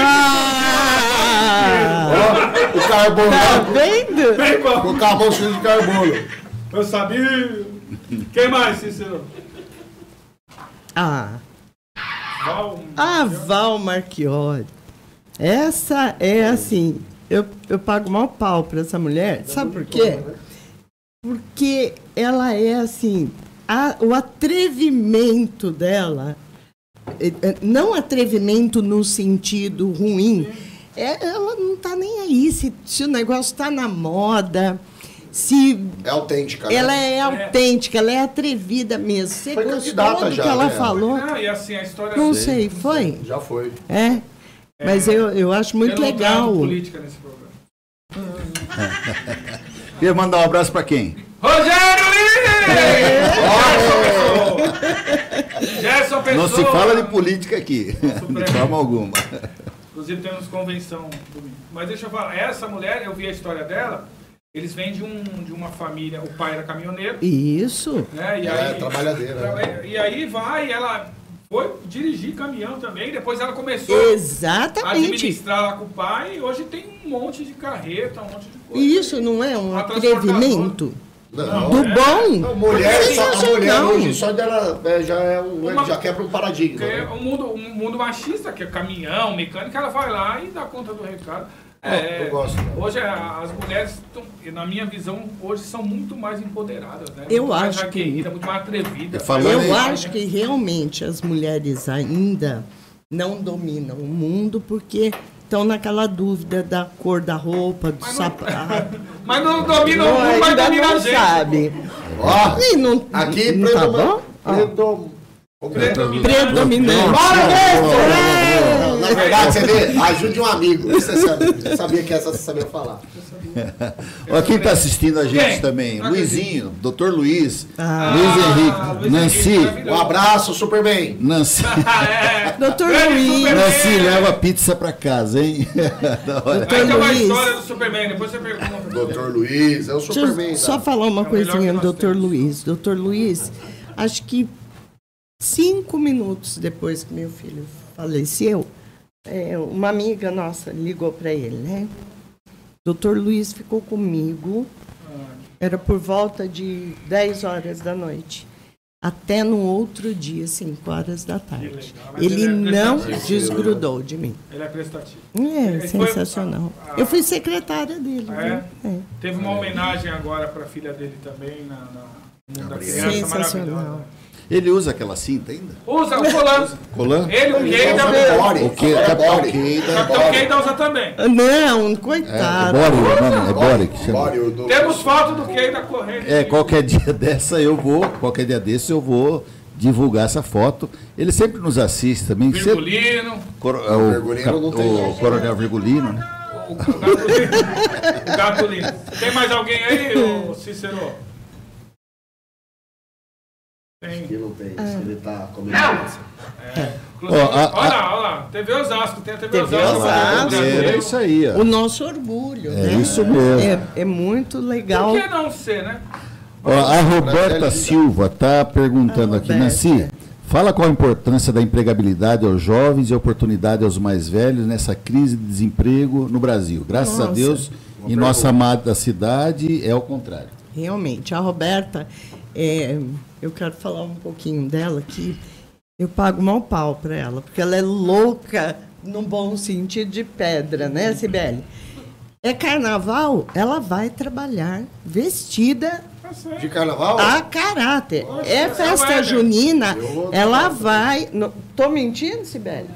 Ah, Ó, o carbono tá lá, vendo? vem o carbono sujo de carbono. Eu sabia. Quem mais, Cícero? Ah, Val. a Val Marchiori. Essa é assim, eu, eu pago mal pau pra essa mulher. Sabe por quê? Porque ela é assim, a- o atrevimento dela, eh, eh, não atrevimento no sentido ruim, é, ela não tá nem aí se, se o negócio tá na moda, se É autêntica, né? ela é autêntica, ela é atrevida mesmo. Você Foi gostou do já, que ela né? falou? Não, e assim, a história Não sei, foi? Já foi. É. Mas eu, eu acho muito eu não legal. política nesse programa. Queria mandar um abraço pra quem? Rogério Lins! Gerson Pessoa! Não se fala de política aqui, de forma alguma. Inclusive temos convenção domingo. Mas deixa eu falar, essa mulher, eu vi a história dela, eles vêm de, um, de uma família, o pai era caminhoneiro, Isso. né? E Ela aí, é trabalhadeira, Traba- E aí vai, ela foi dirigir caminhão também, depois ela começou a Exatamente. administrar lá com o pai e hoje tem um monte de carreta, um monte de coisa. Isso não é um atrevimento Não. do bom? Não, mulher, só, a mulher não? hoje só dela é, já, é um, Uma- já quebra um paradigma. Porque né? o mundo, um mundo machista, que é caminhão, mecânica, ela vai lá e dá conta do recado. É, eu gosto. Hoje a- as mulheres, tão- na minha visão, hoje são muito mais empoderadas, né? Eu muito mais acho que- aguerridas, muito mais atrevidas. Falando Eu em- acho que realmente as mulheres ainda não dominam o mundo porque estão naquela dúvida da cor da roupa, do Mas não- sapato. Mas não domina o mundo, mas domina a não gente. sabe. Ó, E não, aqui não tá bom? predom- Predominante. Predominante. Não, Na verdade, você vê, ajude um amigo. Você sabe- sabia que essa você sabia falar. Ó, quem está assistindo a gente Quem? também? Não Luizinho, Doutor Luiz, Ah. Luiz Ah, Henrique, Luiz Nancy, Henrique, maravilhoso. Um abraço, Superman. Nancy, Ah, é. Doutor Grande Luiz. Superman. Nancy leva pizza pra casa, hein? Da hora. Uma Luiz. história do Superman, depois você pergunta. Doutor Luiz, é o Deixa Superman. eu tá? só falar uma É o melhor coisinha que do nós Dr. temos. Luiz. Dr. Luiz, acho que cinco minutos depois que meu filho faleceu, é, uma amiga nossa ligou para ele, né? Dr. Luiz ficou comigo, era por volta de 10 horas da noite. até no outro dia, 5 horas da tarde. Ele ele é não prestativo. desgrudou de mim. Ele é prestativo. É Ele foi- sensacional. a- a- Eu fui secretária dele. Ah, é? É. Teve uma homenagem agora para a filha dele também, na, na criança, Sensacional. Ele usa aquela cinta ainda? Usa o colan. Colã? Ele, o Keida, Bore. O que? É Capitão Bore. Keida. Capitão Keida usa também. Não, É, coitado. Bore, o nome é Bore que chama. Bore, o do- Temos foto do Keida correndo. É, qualquer dia dessa eu vou, qualquer dia desse eu vou divulgar essa foto. Ele sempre nos assiste também. Virgulino. É, o, Virgulino não tem o. Coronel Virgulino, né? O Gatulino. O. Tem mais alguém aí, Cícero? Tem, Ah. ele tá comendo. Inclusive, Ó, a- olha lá, olha lá. TV Osasco, tem a TV, TV Osasco. Osasco. É isso aí, ó. O nosso orgulho, É né? isso mesmo. É, é muito legal. Por que não ser, né? Ó, a Roberta. Silva está perguntando A aqui. Nancy, fala qual a importância da empregabilidade aos jovens e oportunidade aos mais velhos nessa crise de desemprego no Brasil. Graças a Nossa. Deus, em nossa amada cidade, é o contrário. Realmente, a Roberta, é, eu quero falar um pouquinho dela aqui. Eu pago mal pau para ela, porque ela é louca no bom sentido de pedra, né, Sibeli? É carnaval, ela vai trabalhar vestida De carnaval? a caráter. É festa né? junina, ela vai. no- Tô mentindo, Sibeli?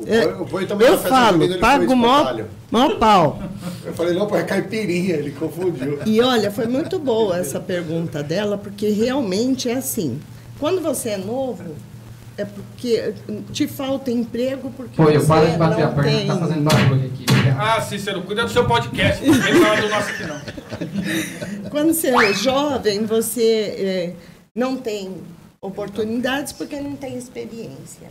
O Boi- o Boi também Eu falo, junina, pago mó, mó pau. Eu falei, não, pô, é caipirinha, ele confundiu. E olha, foi muito boa essa pergunta dela, porque realmente é assim. Quando você é novo, é porque te falta emprego porque Pô, eu você paro de bater a não perna, tem. tá fazendo barulho aqui. Ah, Cícero, cuida do seu podcast. Não vem falar do nosso aqui, não. Quando você é jovem, você é, não tem oportunidades porque não tem experiência.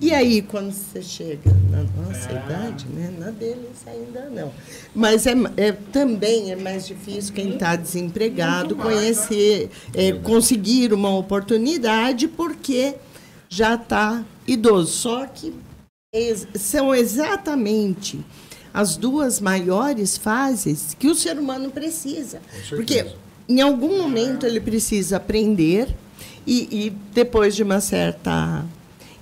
E aí, quando você chega na nossa idade, né? Na deles ainda não. Mas é, é- também é mais difícil quem está desempregado conhecer, é, conseguir uma oportunidade porque já está idoso. Só que são exatamente as duas maiores fases que o ser humano precisa. Porque em algum momento ele precisa aprender e, e depois de uma certa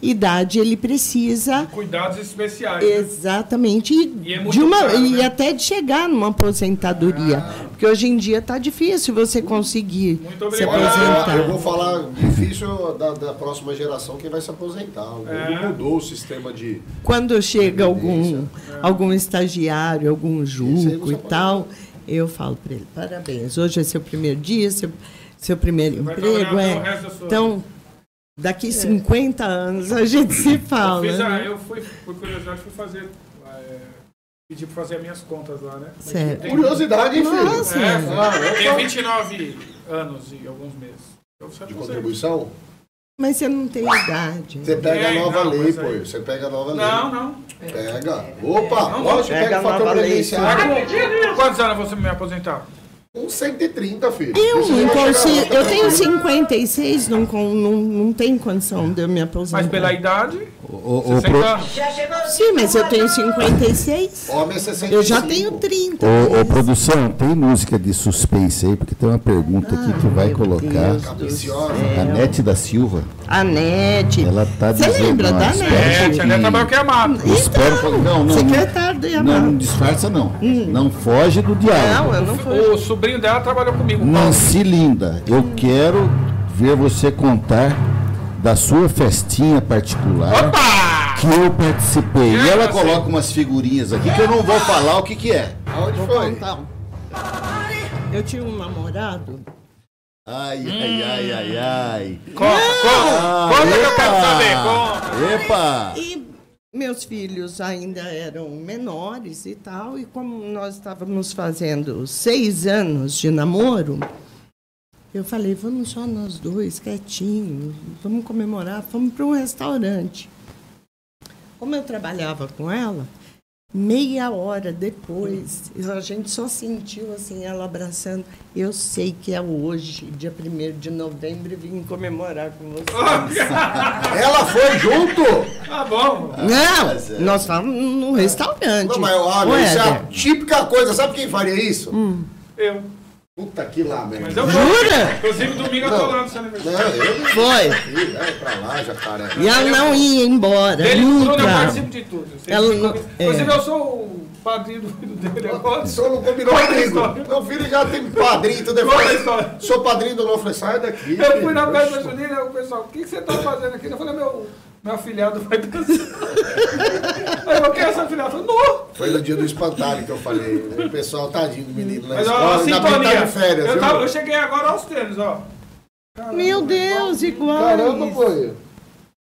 idade ele precisa Cuidados especiais. né? exatamente e, E é de uma caro, e né? até de chegar numa aposentadoria porque hoje em dia está difícil você conseguir Muito se obrigado. aposentar Eu vou falar difícil da, da próxima geração quem vai se aposentar. É. mudou o sistema de. quando chega algum algum estagiário, algum juco você e tal, eu falo para ele, parabéns, hoje é seu primeiro dia, seu, seu primeiro vai emprego, é. pelo resto da sua Então, daqui 50 anos a gente se Eu, fala. fiz a- né? eu fui, por curiosidade, fui fazer. É, pedi pra fazer as minhas contas lá, né? Mas Certo. tem- Curiosidade, hein, filho? Nossa. É, Ah, tem opa. 29 anos e alguns meses. Eu De contribuição? Mas você não tem idade. Você pega a É, nova não, lei, pô. Você pega a nova lei. Não, não. Pega. Opa, Não, lógico, pega pega a o fator previdenciário. Quantos anos você me aposentar? Um 130, filho. Eu, lá, tá eu tenho tranquilo. 56, não, não, não tem condição de eu me aposentar. Mas pela idade, O, o- o 60 pro-. Sim, mas eu tenho 56. Homem é 65. Eu já tenho 30. Ô, ô, produção, tem música de suspense aí, porque tem uma pergunta aqui que vai meu colocar. A Nete da Silva, A NET. ela tá Você dizendo. lembra ó, da espero NET? É, tia Neto trabalhou que é. Espero que- não, não, Secretário do não, não Yamaha. disfarça não. Não foge do diálogo. Não, eu não fui. O sobrinho dela trabalhou comigo. Nancy Linda, eu quero ver você contar da sua festinha particular Opa! que eu participei. E E ela coloca umas figurinhas aqui que eu não vou falar o que que é. Aonde Vou foi? contar. Eu tinha um namorado. Ai, ai, ai, ai, ai. Conta, conta, conta que eu quero saber. Conta. Epa! E meus filhos ainda eram menores e tal. E como nós estávamos fazendo seis anos de namoro, eu falei, vamos só nós dois, quietinhos, vamos comemorar, vamos para um restaurante. Como eu trabalhava com ela, meia hora depois, a gente só sentiu assim ela abraçando. Eu sei que é hoje, dia 1 de novembro, e vim comemorar com você. Ela foi junto? Tá bom. Não, nós estávamos num restaurante. Não, mas olha, isso é a típica coisa. Sabe quem faria isso? Hum. Eu. Puta que lá, velho. Mas eu vou. Jura? Inclusive, domingo eu tô Não. lá no seu Não, aniversário. eu não Foi. fui, vai pra lá, jacaré. E ela não ia embora, Dele com Bruno, eu nunca. participo de tudo. Eu Ela não- é. Inclusive, eu sou o padrinho do filho dele agora. O senhor não combinou comigo. história. Meu filho já tem padrinho, tudo história. Sou padrinho do novo, eu falei, sai daqui. Eu fui na filho. festa da Junina, o pessoal, o que que você tá fazendo aqui? Eu falei, meu, meu afilhado vai dançar. Aí eu, quem é essa afilhada? Eu falei, não! Foi no dia do espantalho que eu falei. O pessoal, tadinho do menino lá na Mas ó, a escola. Que sintonia. tá de férias, eu, tava- eu cheguei agora aos tênis, ó. Meu Deus, igual. Caramba, pô.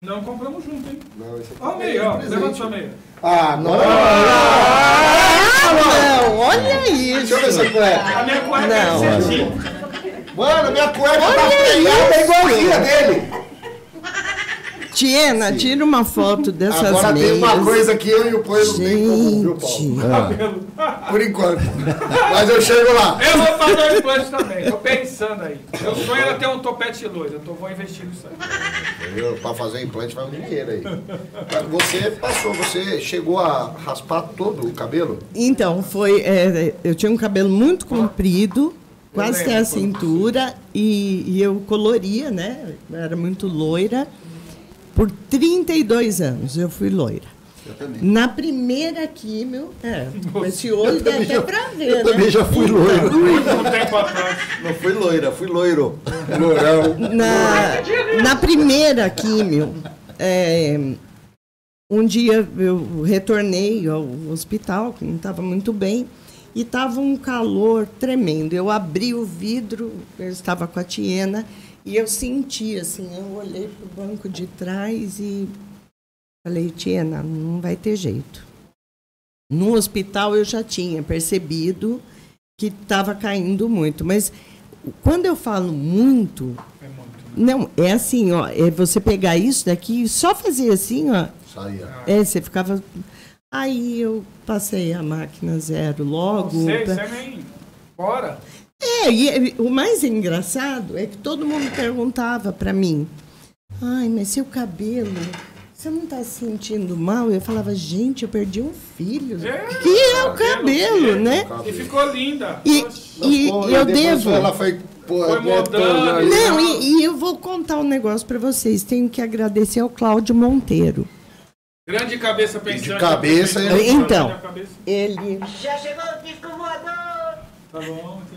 Não compramos junto, hein? Não, esse aqui Ó é meia, ó. presente. Levanta sua meia. Ah, não. Ah, não, olha isso. Deixa eu ver essa cueca. A minha cueca Não. é certinho. Mano, minha cueca tá freada igualzinha dele. Tiena, tira uma foto dessas Agora tem meias. uma coisa que eu e o Poe não tem como, viu, Gente. Paulo? Por enquanto. Mas eu chego lá. Eu vou fazer o implante também. Tô pensando aí. Meu sonho era ter um topete loiro. Eu tô, vou investir nisso aí. Entendeu? Pra fazer implante vai um dinheiro aí. Você passou, você chegou a raspar todo o cabelo? Então, foi. é, eu tinha um cabelo muito comprido, quase até a cintura, e, e eu coloria, né? Eu era muito loira. Por 32 anos eu fui loira. Eu também. Na primeira químio, é, com esse olho dá até pra ver, eu né? também já fui loiro. Muito tempo atrás. Não fui loira, fui loiro. Lourão. Na, na primeira químio, é, um dia eu retornei ao hospital, que não estava muito bem, e estava um calor tremendo. Eu abri o vidro, eu estava com a Tiena, e eu senti assim, eu olhei para o banco de trás e falei, Tiena, não vai ter jeito. No hospital eu já tinha percebido que estava caindo muito, mas quando eu falo muito, É muito. não, é assim, ó, é você pegar isso daqui e só fazer assim, ó. Saía. É, você ficava. Aí eu passei a máquina zero logo. Não sei, pra- você nem. Bora. É, e o mais engraçado é que todo mundo perguntava para mim: ai, mas seu cabelo, você não está se sentindo mal? Eu falava: gente, eu perdi um filho. É, que é o cabelo, né? E ficou linda. E, e Pô, eu devo. Ela foi, pô, Foi mudando. ali. Não, e, e eu vou contar um negócio para vocês. Tenho que agradecer ao Cláudio Monteiro. Grande cabeça pensante. De cabeça, ele- Então. cabeça. Ele, Já chegou o disco voador! Tá bom, entendi.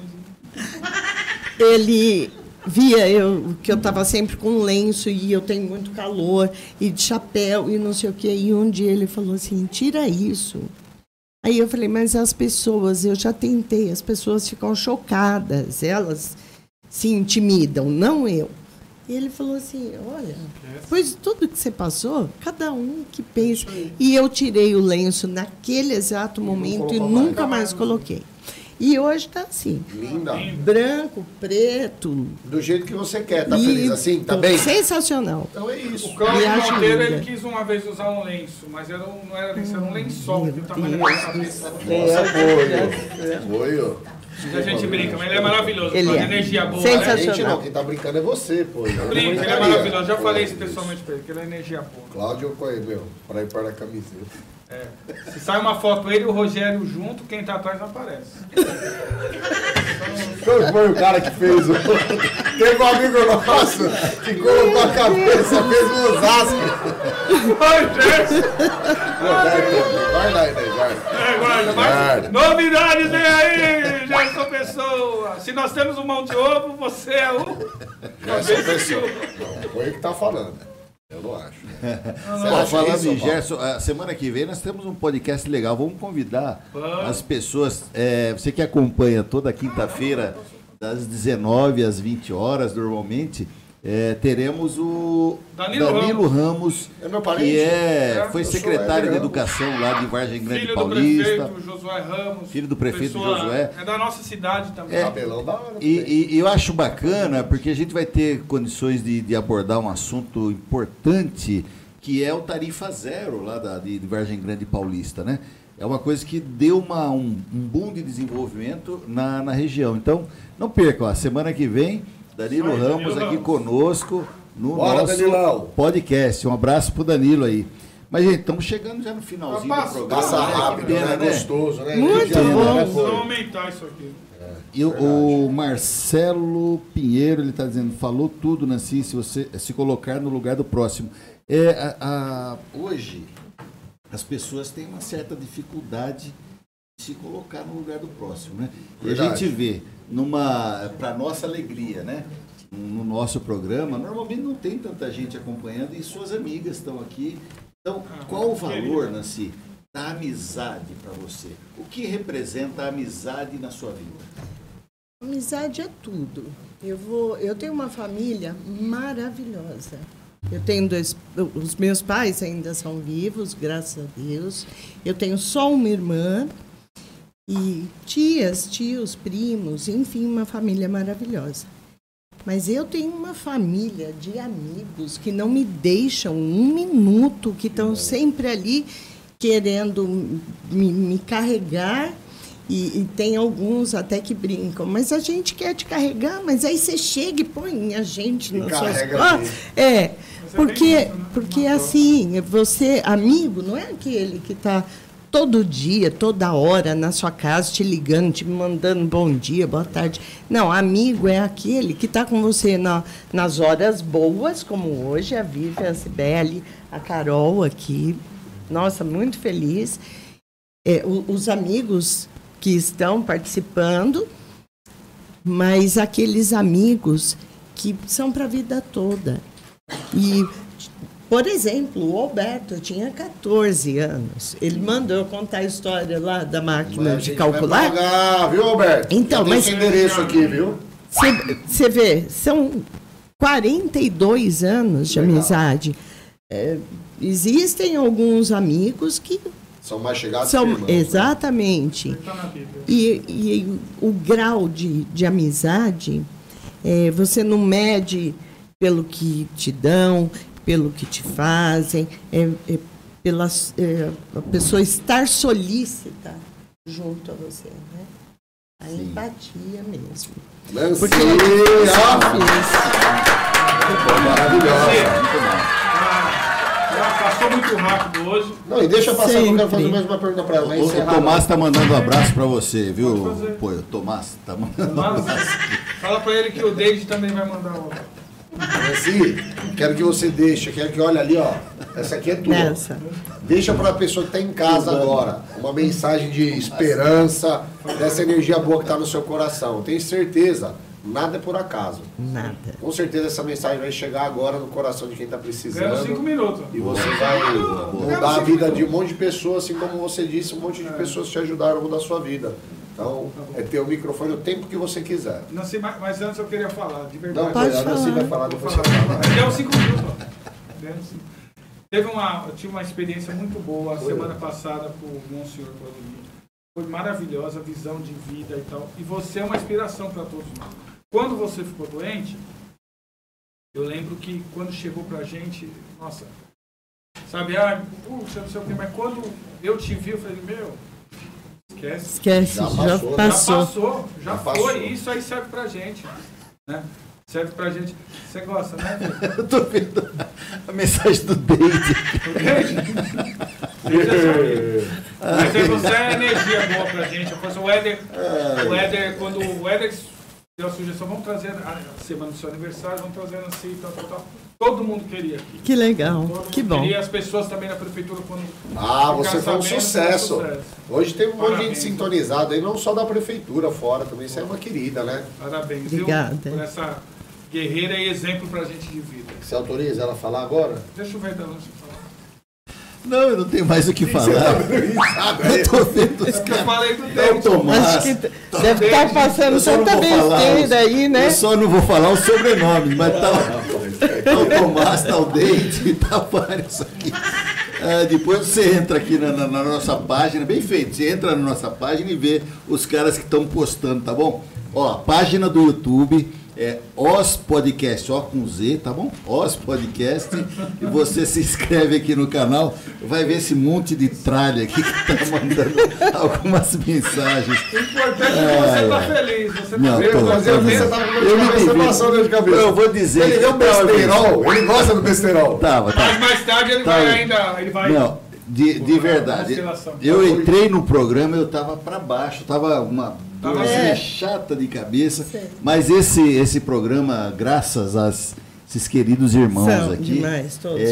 ele via eu que eu estava sempre com lenço e eu tenho muito calor e de chapéu e não sei o quê. E um dia ele falou assim: tira isso. Aí eu falei, mas as pessoas, eu já tentei, as pessoas ficam chocadas, elas se intimidam, não eu. E ele falou assim: olha, pois tudo que você passou, cada um que pensa. E eu tirei o lenço naquele exato momento e nunca mais coloquei. E hoje está assim Linda. branco, preto. Do jeito que você quer. Tá e- feliz assim? Tá bem? Sensacional. Então é isso. O Cláudio Monteiro, ele quis uma vez usar um lenço, mas era um, não era lenço, era um lençol. O tamanho da Deus. Foi, ó. A gente brinca, mas ele é maravilhoso. Ele é. energia boa, Sensacional. né? Gente, não, quem tá brincando é você, pô. Brinca, ele é maravilhoso. Já falei isso Pô, pessoalmente pra ele, que ele é energia boa. Cláudio, qual é, meu? Pra ir para a camiseta. É. Se sai uma foto ele e o Rogério junto, quem tá atrás aparece. Qual foi o cara que fez o. Teve um amigo nosso que colocou a cabeça, fez um Osasco. Rogério! Vai lá, Inês, vai. É, guarda, novidades vem aí, Gerson Pessoa. Se nós temos um mão de ovo, você é o. Essa pessoa. Não, foi ele que tá falando. Eu não acho. Acha falando isso, em? Gerson, a semana que vem nós temos um podcast legal. Vamos convidar Vamos. as pessoas. é, você que acompanha toda quinta-feira, das 19 às 20 horas, normalmente, é, teremos o Danilo Ramos, É meu parente. que é, É, foi secretário Éder de Ramos. Educação lá de Vargem Grande Filho do Paulista. prefeito Josué Ramos. Filho do prefeito pessoa- Josué. É da nossa cidade também. Cabelão da hora. E, e- eu acho bacana porque a gente vai ter condições de, de abordar um assunto importante que é o tarifa zero lá da, de, de Vargem Grande Paulista, né? É uma coisa que deu uma, um, um boom de desenvolvimento na, na região. Então, não percam, semana que vem, Danilo Ramos Danilo aqui Ramos. conosco no Bora, nosso Danilão. podcast. Um abraço pro Danilo aí. Mas, gente, estamos chegando já no finalzinho Passa- do programa. Passa né? Rápido, pena, né? Gostoso, né? Muito bom. né, Vamos aumentar isso aqui. E o- o Marcelo Pinheiro, ele está dizendo, falou tudo, Nancy, se você se colocar no lugar do próximo. É, a- a- hoje, as pessoas têm uma certa dificuldade de se colocar no lugar do próximo, né? E a gente vê, numa para nossa alegria, né? No nosso programa, normalmente não tem tanta gente acompanhando e suas amigas estão aqui. Então, qual o valor, Nancy, da amizade para você? O que representa a amizade na sua vida? Amizade é tudo. Eu vou, eu tenho uma família maravilhosa. Eu tenho dois, os meus pais ainda são vivos, graças a Deus. Eu tenho só uma irmã e tias, tios, primos, enfim, uma família maravilhosa. Mas eu tenho uma família de amigos que não me deixam um minuto, que estão sempre ali querendo me, me carregar. E, e tem alguns até que brincam, mas a gente quer te carregar, mas aí você chega e põe a gente nas suas costas. É, é porque, isso, né? porque assim, você, amigo, não é aquele que está todo dia, toda hora na sua casa, te ligando, te mandando bom dia, boa tarde. Não, amigo é aquele que está com você na, nas horas boas, como hoje, a Vivi, a Cibele, a Carol aqui. Nossa, muito feliz. É, o- os amigos que estão participando, mas aqueles amigos que são para a vida toda. E, por exemplo, o Alberto tinha 14 anos. Ele mandou eu contar a história lá da máquina Mas a de calcular. Vai pagar, viu, Alberto? Então, mas- esse endereço aqui, viu? Você vê, são 42 anos de Legal. amizade. É, existem alguns amigos que São mais chegados são. que irmãos, né? exatamente. Bíblia. E, e o grau de, de amizade, é, você não mede pelo que te dão, pelo que te fazem, é, é pela é, a pessoa estar solícita junto a você. Né? A Sim. empatia mesmo. Nancy, Porque ó, Fiz. maravilhosa. Já passou muito rápido hoje. Não, e deixa eu passar, que eu quero Sempre. fazer mais uma pergunta para ela. O, o encerrar, Tomás está mandando um abraço para você, viu? Pô, o Tomás está mandando um Mas, abraço. fala pra ele que o David também vai mandar o. Nancy, quero que você deixe, quero que olhe ali, ó. Essa aqui é tua. Nessa. Deixa para a pessoa que está em casa agora uma mensagem de esperança, dessa energia boa que está no seu coração. Tenho certeza, nada é por acaso. Nada. Com certeza essa mensagem vai chegar agora no coração de quem está Ganhou cinco precisando. minutos. E você vai mudar a vida de um monte de pessoas, assim como você disse, um monte de pessoas te ajudaram a mudar a sua vida. Então, é ter o microfone o tempo que você quiser. Não sei, mas mas antes eu queria falar, de verdade. Não, Pode a Nancy falar. vai falar, depois você falar. fala. Deu cinco minutos. ó. Deu cinco. Teve uma, eu tive uma experiência muito boa a semana passada com o Monsenhor Claudemir. Foi maravilhosa, visão de vida e tal. E você é uma inspiração para todos nós. Quando você ficou doente, eu lembro que quando chegou pra gente, nossa, sabe, ah, puxa, não sei o quê, mas quando eu te vi, eu falei, meu, esquece. Esquece, Já já passou, passou. né? Já passou, já, Já foi, passou. e isso aí serve pra gente. Né? Serve pra gente. Você gosta, né? Eu tô vendo a mensagem do David. Deus é só ele. Mas aí você é energia boa pra gente. Eu faço o Éder, o Éder, quando o Éder deu a sugestão, vamos trazer a semana do seu aniversário, vamos trazer assim, tal, tal, tal. Todo mundo queria aqui. Que legal, Todo que bom. queria, as pessoas também na prefeitura quando. Ah, você foi um foi sucesso. Hoje tem um monte de gente sintonizada aí, não só da prefeitura fora, também você é uma querida, né? Parabéns, Obrigada. viu? Por essa guerreira e exemplo pra gente de vida. Você autoriza ela a falar agora? Deixa o Verdão falar. Não, eu não tenho mais o que falar. Sabe, Eu tô vendo os Eu caras. falei do É o David. Tomás. Acho que deve estar passando Eu só não tanta vou falar os- besteira aí, né? Eu só não vou falar o sobrenome, mas tá, tá o Tomás, tá o Dente, tá vários aqui. Ah, depois você entra aqui na, na- na nossa página, bem feito, você entra na nossa página e vê os caras que estão postando, tá bom? Ó, página do YouTube é Os Podcast, ó com Z, tá bom? Os Podcast. E você se inscreve aqui no canal, vai ver esse monte de tralha aqui que tá mandando algumas mensagens. O importante é que você tá feliz. Você tá tô- você eu tá vi, você tava com dor de cabeça, divirto. passou dor de cabeça. Eu vou dizer Ele deu eu tava besterol, ele gosta do besterol. Tava, tava. Mas mais tarde ele vai ainda. Ele vai. Não, de, de verdade. Eu entrei no programa, eu tava para baixo, tava uma Bom. é chata de cabeça. Mas esse, esse programa, graças a esses queridos irmãos São aqui, demais, todos é,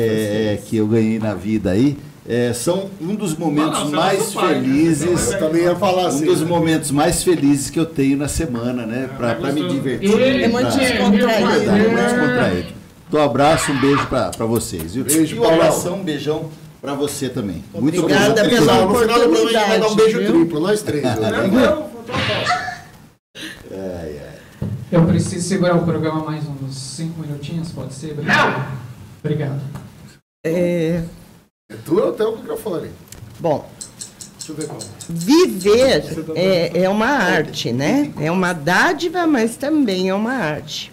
vocês. que eu ganhei na vida aí, é, são um dos momentos Não, não, é mais pai, né? felizes. Eu também ia falar Um assim. dos momentos mais felizes que eu tenho na semana, né? Pra, é pra me divertir. Ele É muito descontraído, muito né? descontraído. Então, um abraço, um beijo pra, pra vocês. viu? Beijo, e um abração, um beijão pra você também. Muito Obrigada obrigado. pela Pessoal, no final do programa a gente vai dar um beijo viu? triplo, nós três. É, né? eu- eu tô bom. Eu preciso segurar o programa mais uns 5 minutinhos, pode ser? Obrigado. Obrigado. É, É tu ou teu microfone? bom, Deixa eu ver qual. viver é, é uma arte, né? É uma dádiva, mas também é uma arte.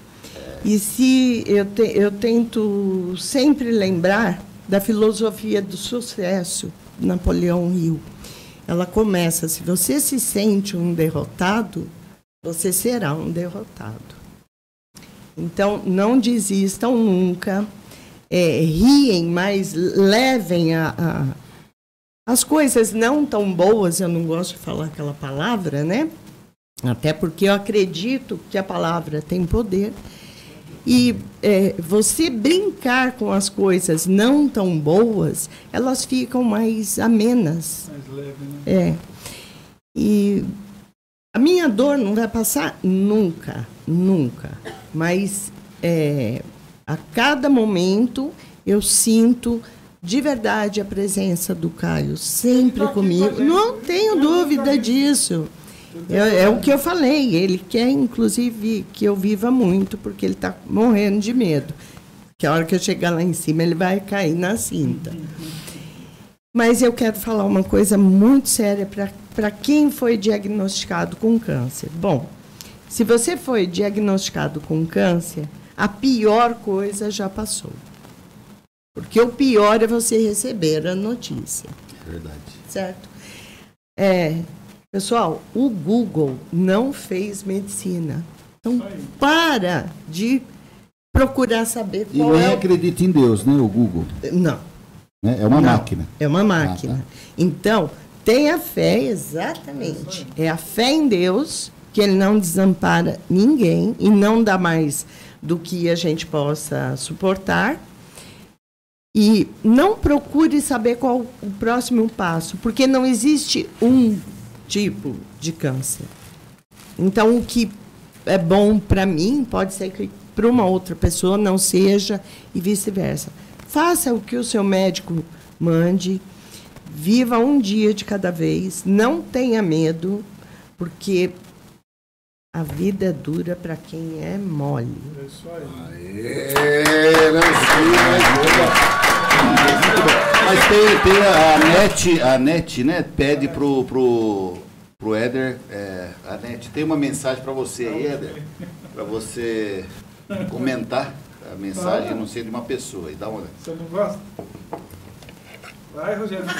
E se eu, te- eu tento sempre lembrar da filosofia do sucesso, de Napoleão Hill. Ela começa: se você se sente um derrotado, você será um derrotado. Então, não desistam nunca. É, riem, mas levem a, a- as coisas não tão boas. Eu não gosto de falar aquela palavra, né? Até porque eu acredito que a palavra tem poder. E é, você brincar com as coisas não tão boas, elas ficam mais amenas. Mais leve, né? É. E a minha dor não vai passar nunca, nunca. Mas é, a cada momento eu sinto de verdade a presença do Caio sempre comigo. Não tenho dúvida disso. É, é o que eu falei. Ele quer, inclusive, que eu viva muito, porque ele está morrendo de medo. Que a hora que eu chegar lá em cima, ele vai cair na cinta. Mas eu quero falar uma coisa muito séria para quem foi diagnosticado com câncer. Bom, se você foi diagnosticado com câncer, a pior coisa já passou. Porque o pior é você receber a notícia, Verdade. certo? É, pessoal, o Google não fez medicina. Então, para de procurar saber E qual nem é o... acredita em Deus, né? O Google. Não. né? É uma Não, máquina. É uma máquina. Ah, tá. Então, tenha fé, exatamente. É a fé em Deus, que Ele não desampara ninguém e não dá mais do que a gente possa suportar. E não procure saber qual o próximo passo, porque não existe um tipo de câncer. Então, o que é bom para mim pode ser que para uma outra pessoa não seja e vice-versa. Faça o que o seu médico mande, viva um dia de cada vez, não tenha medo, porque a vida é dura para quem é mole. É isso aí. É, Nancy, Mas tem, tem a, a NET, a NET, né? Pede pro, pro, pro Éder. é, a NET tem uma mensagem para você aí, Éder. Para você comentar a mensagem, não sei, de uma pessoa. E dá uma olhada. Você não gosta? Vai, Rogério. vai.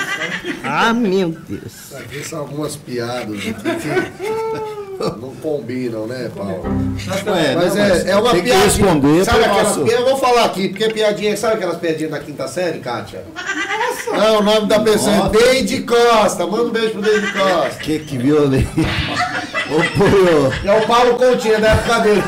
Ah, meu Deus. Aqui são algumas piadas aqui que não combinam, né, Paulo? Ué, Mas não, é, é uma que piadinha. responder sabe aquelas nosso- piadas? Eu vou falar aqui, porque piadinha, sabe aquelas piadinhas da quinta série, Kátia? Não, o nome da pessoa Nossa. é Deide Costa. Manda um beijo pro Deide Costa. Que que violento. Ô, Pô, E é o Paulo Coutinho da época dele.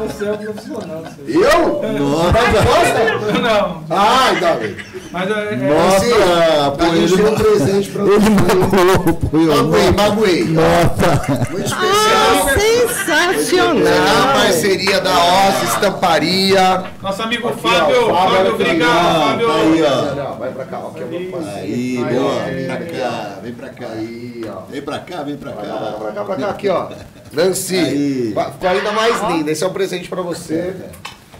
Você é um profissional. Eu? nossa, Costa? Não, Ah, ainda bem. mas é, é, nossa, pô, A gente ele, tem um presente pra ele magoou, pô, eu- Magoei, magoei. Nossa, Muito Ah, especial. Na sensacional! parceria da Oz Estamparia. nosso amigo Aqui, ó, Fábio. Fábio Fábio, obrigado, Fábio. tá aí, ó. Vai pra cá, ó. Que eu vou passar. Aí, Aí, boa, ó. vem pra cá, vem pra cá. Aí, ó. Vem pra cá, vem pra cá, pra cá. pra cá, aqui, ó. Nancy, Aí. ficou ainda mais linda. Esse é um presente pra você.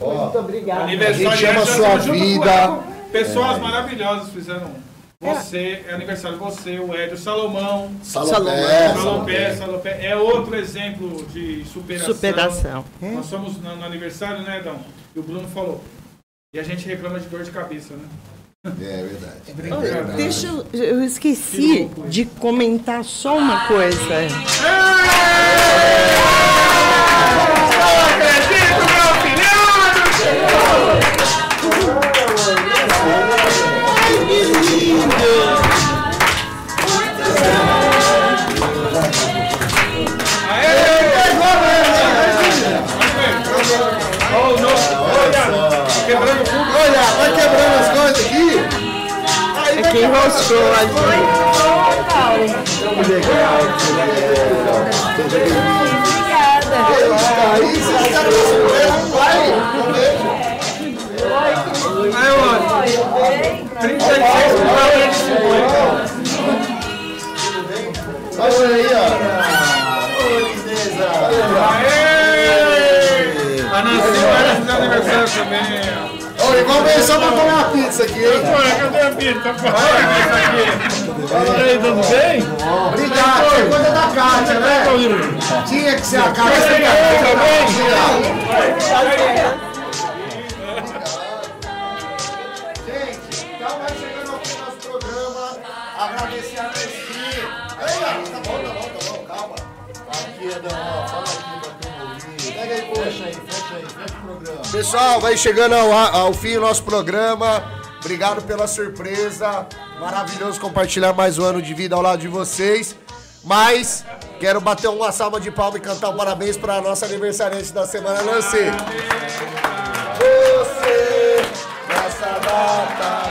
Ó, Muito obrigada. Aniversário A gente ama a sua estamos junto com vida. ela. Pessoas maravilhosas fizeram. Você, é aniversário de você, o Hélio, Salomão, Salomé. Salopé, Salopé. É outro exemplo de superação. Superação. É. Nós somos no, no aniversário, né, Dão? E o Bruno falou. E a gente reclama de dor de cabeça, né? É verdade. É verdade. Deixa eu, eu esqueci de comentar só uma coisa. Oh no! gigante aqui. Aí aqui enroscou a gente. Obrigada. Aí você Tudo bem. vai. Aí, ó. 36 Olha aí, ó. Princesa. Aê! A Nancy vai fazer aniversário também, ó. Ô, igual veio só pra comer uma pizza aqui, hein? Cadê a pizza? Fala aí, tudo bem? Obrigado, é coisa da Kátia, né? Tinha que ser a Kátia. Gente, então vai chegando ao fim do nosso programa. Agradecer a. Aí, ó, tá bom, tá bom, tá bom, calma. Aqui, Adão, ó, fala aqui fecha aí, fecha aí, fecha o programa. Pessoal, vai chegando ao, ao fim o nosso programa. Obrigado pela surpresa. Maravilhoso compartilhar mais um ano de vida ao lado de vocês. Mas quero bater uma salva de palma e cantar um parabéns para a nossa aniversariante da semana, Nancy. Você, nessa data,